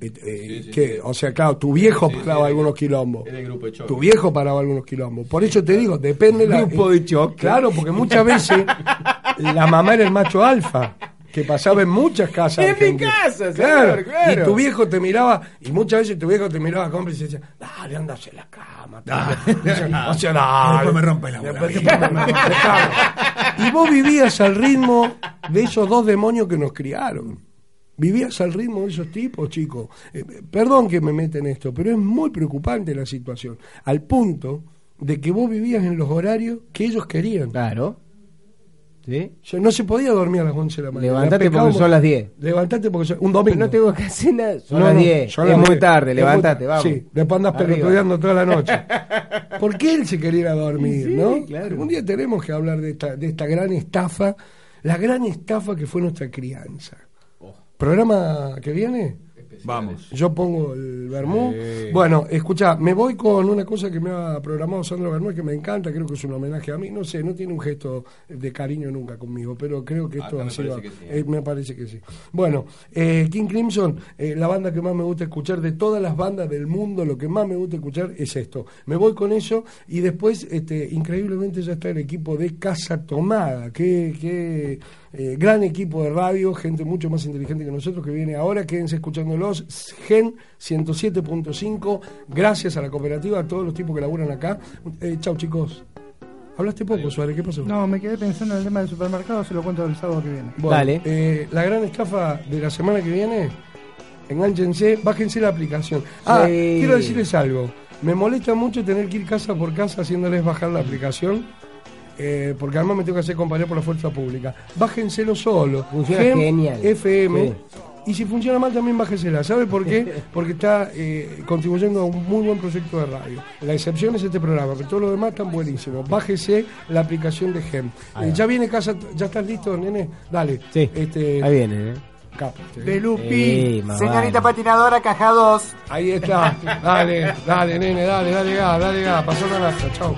Eh, eh, Sí, sí, ¿qué? sí. O sea, claro, tu viejo paraba algunos quilombos. Era el grupo de choque. Tu viejo paraba algunos quilombos. Por eso te digo, depende la. Grupo de choque. Claro, porque muchas veces *laughs* la mamá era el macho alfa. Que pasaba en muchas casas. En mi casa, señor, claro. claro. Y tu viejo te miraba, y muchas veces tu viejo te miraba cómplice y decía, dale, anda hacia la cama. *laughs* o sea, dale. Después me rompe la bola. *laughs* Y vos vivías al ritmo de esos dos demonios que nos criaron. Vivías al ritmo de esos tipos, chicos. Eh, perdón que me meta en esto, pero es muy preocupante la situación. Al punto de que vos vivías en los horarios que ellos querían. Claro. ¿Sí? Yo no se podía dormir a las 11 de la mañana. Levantate porque son las 10. Levantate porque son un domingo. No tengo que hacer nada. Son No, las no, 10. son es las muy 10. tarde, levantate, vamos. Sí, después andas Arriba. pelotudeando toda la noche. *laughs* ¿Por qué él se quería ir a dormir, Sí, no? claro. Un día tenemos que hablar de esta, de esta gran estafa, la gran estafa que fue nuestra crianza. Oh. ¿Programa que viene? Vamos. Yo pongo el vermú. Sí. Bueno, escucha, me voy con una cosa que me ha programado Sandro Bermú que me encanta, creo que es un homenaje a mí. No sé, no tiene un gesto de cariño nunca conmigo, pero creo que esto Acá ha sido. que sí. eh, me parece que sí. Bueno, eh, King Crimson, eh, la banda que más me gusta escuchar de todas las bandas del mundo, lo que más me gusta escuchar es esto. Me voy con eso y después, este, increíblemente, ya está el equipo de Casa Tomada. Qué, qué eh, gran equipo de radio, gente mucho más inteligente que nosotros que viene ahora. Quédense escuchándolos. Gen 107.5. Gracias a la cooperativa, a todos los tipos que laburan acá. Eh, chau, chicos. Hablaste poco, Suárez, ¿qué pasó? No, me quedé pensando en el tema del supermercado, se lo cuento el sábado que viene. Bueno, eh, la gran estafa de la semana que viene, enganchense, bájense la aplicación. Ah, Sí. quiero decirles algo. Me molesta mucho tener que ir casa por casa haciéndoles bajar la aplicación. Eh, porque además me tengo que hacer compañía por la fuerza pública. Bájenselo solo. Funciona Gem genial. FM. Sí. Y si funciona mal también bájesela. ¿Sabe por qué? *laughs* Porque está eh, contribuyendo a un muy buen proyecto de radio. La excepción es este programa, pero todos los demás están buenísimos. Bájese la aplicación de GEM. Eh, ya viene casa, ya estás listo, nene. Dale. Sí. Este, Ahí viene, ¿eh? Capo, sí. De Lupi. Sí, más Señorita vale. patinadora, caja 2. Ahí está. *laughs* Dale, dale, nene, dale, dale, gas, dale, gas. Pasó la chao.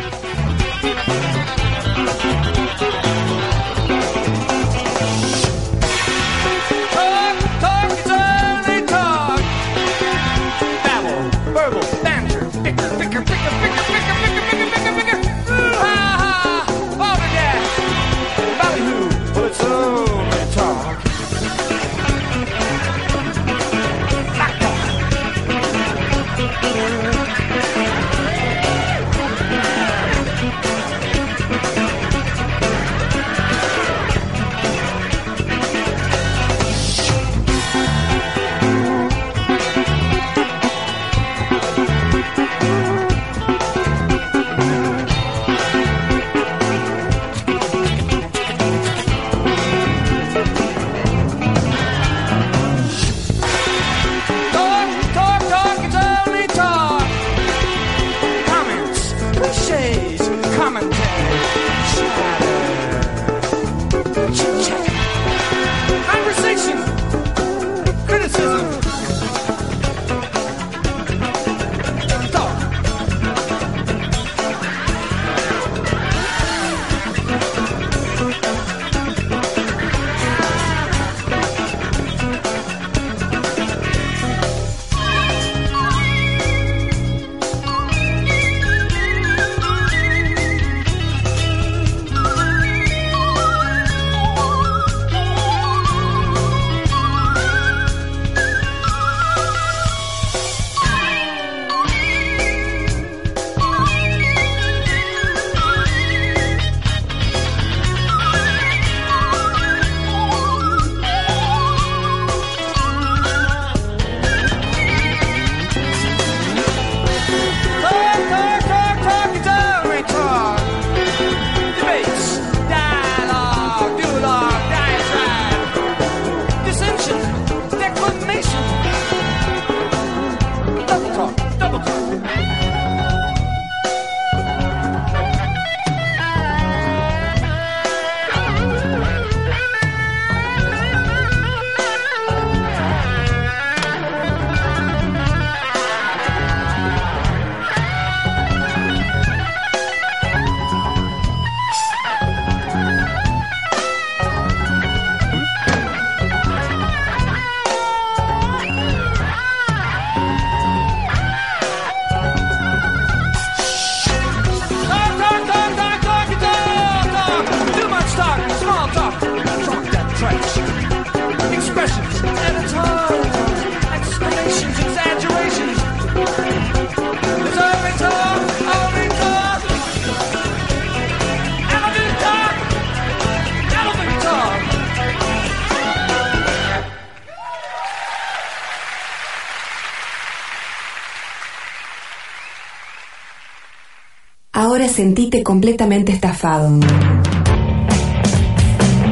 Vez sentite completamente estafado.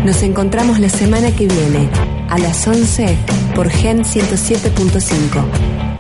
Nos encontramos la semana que viene a las 11 por Gen 107.5.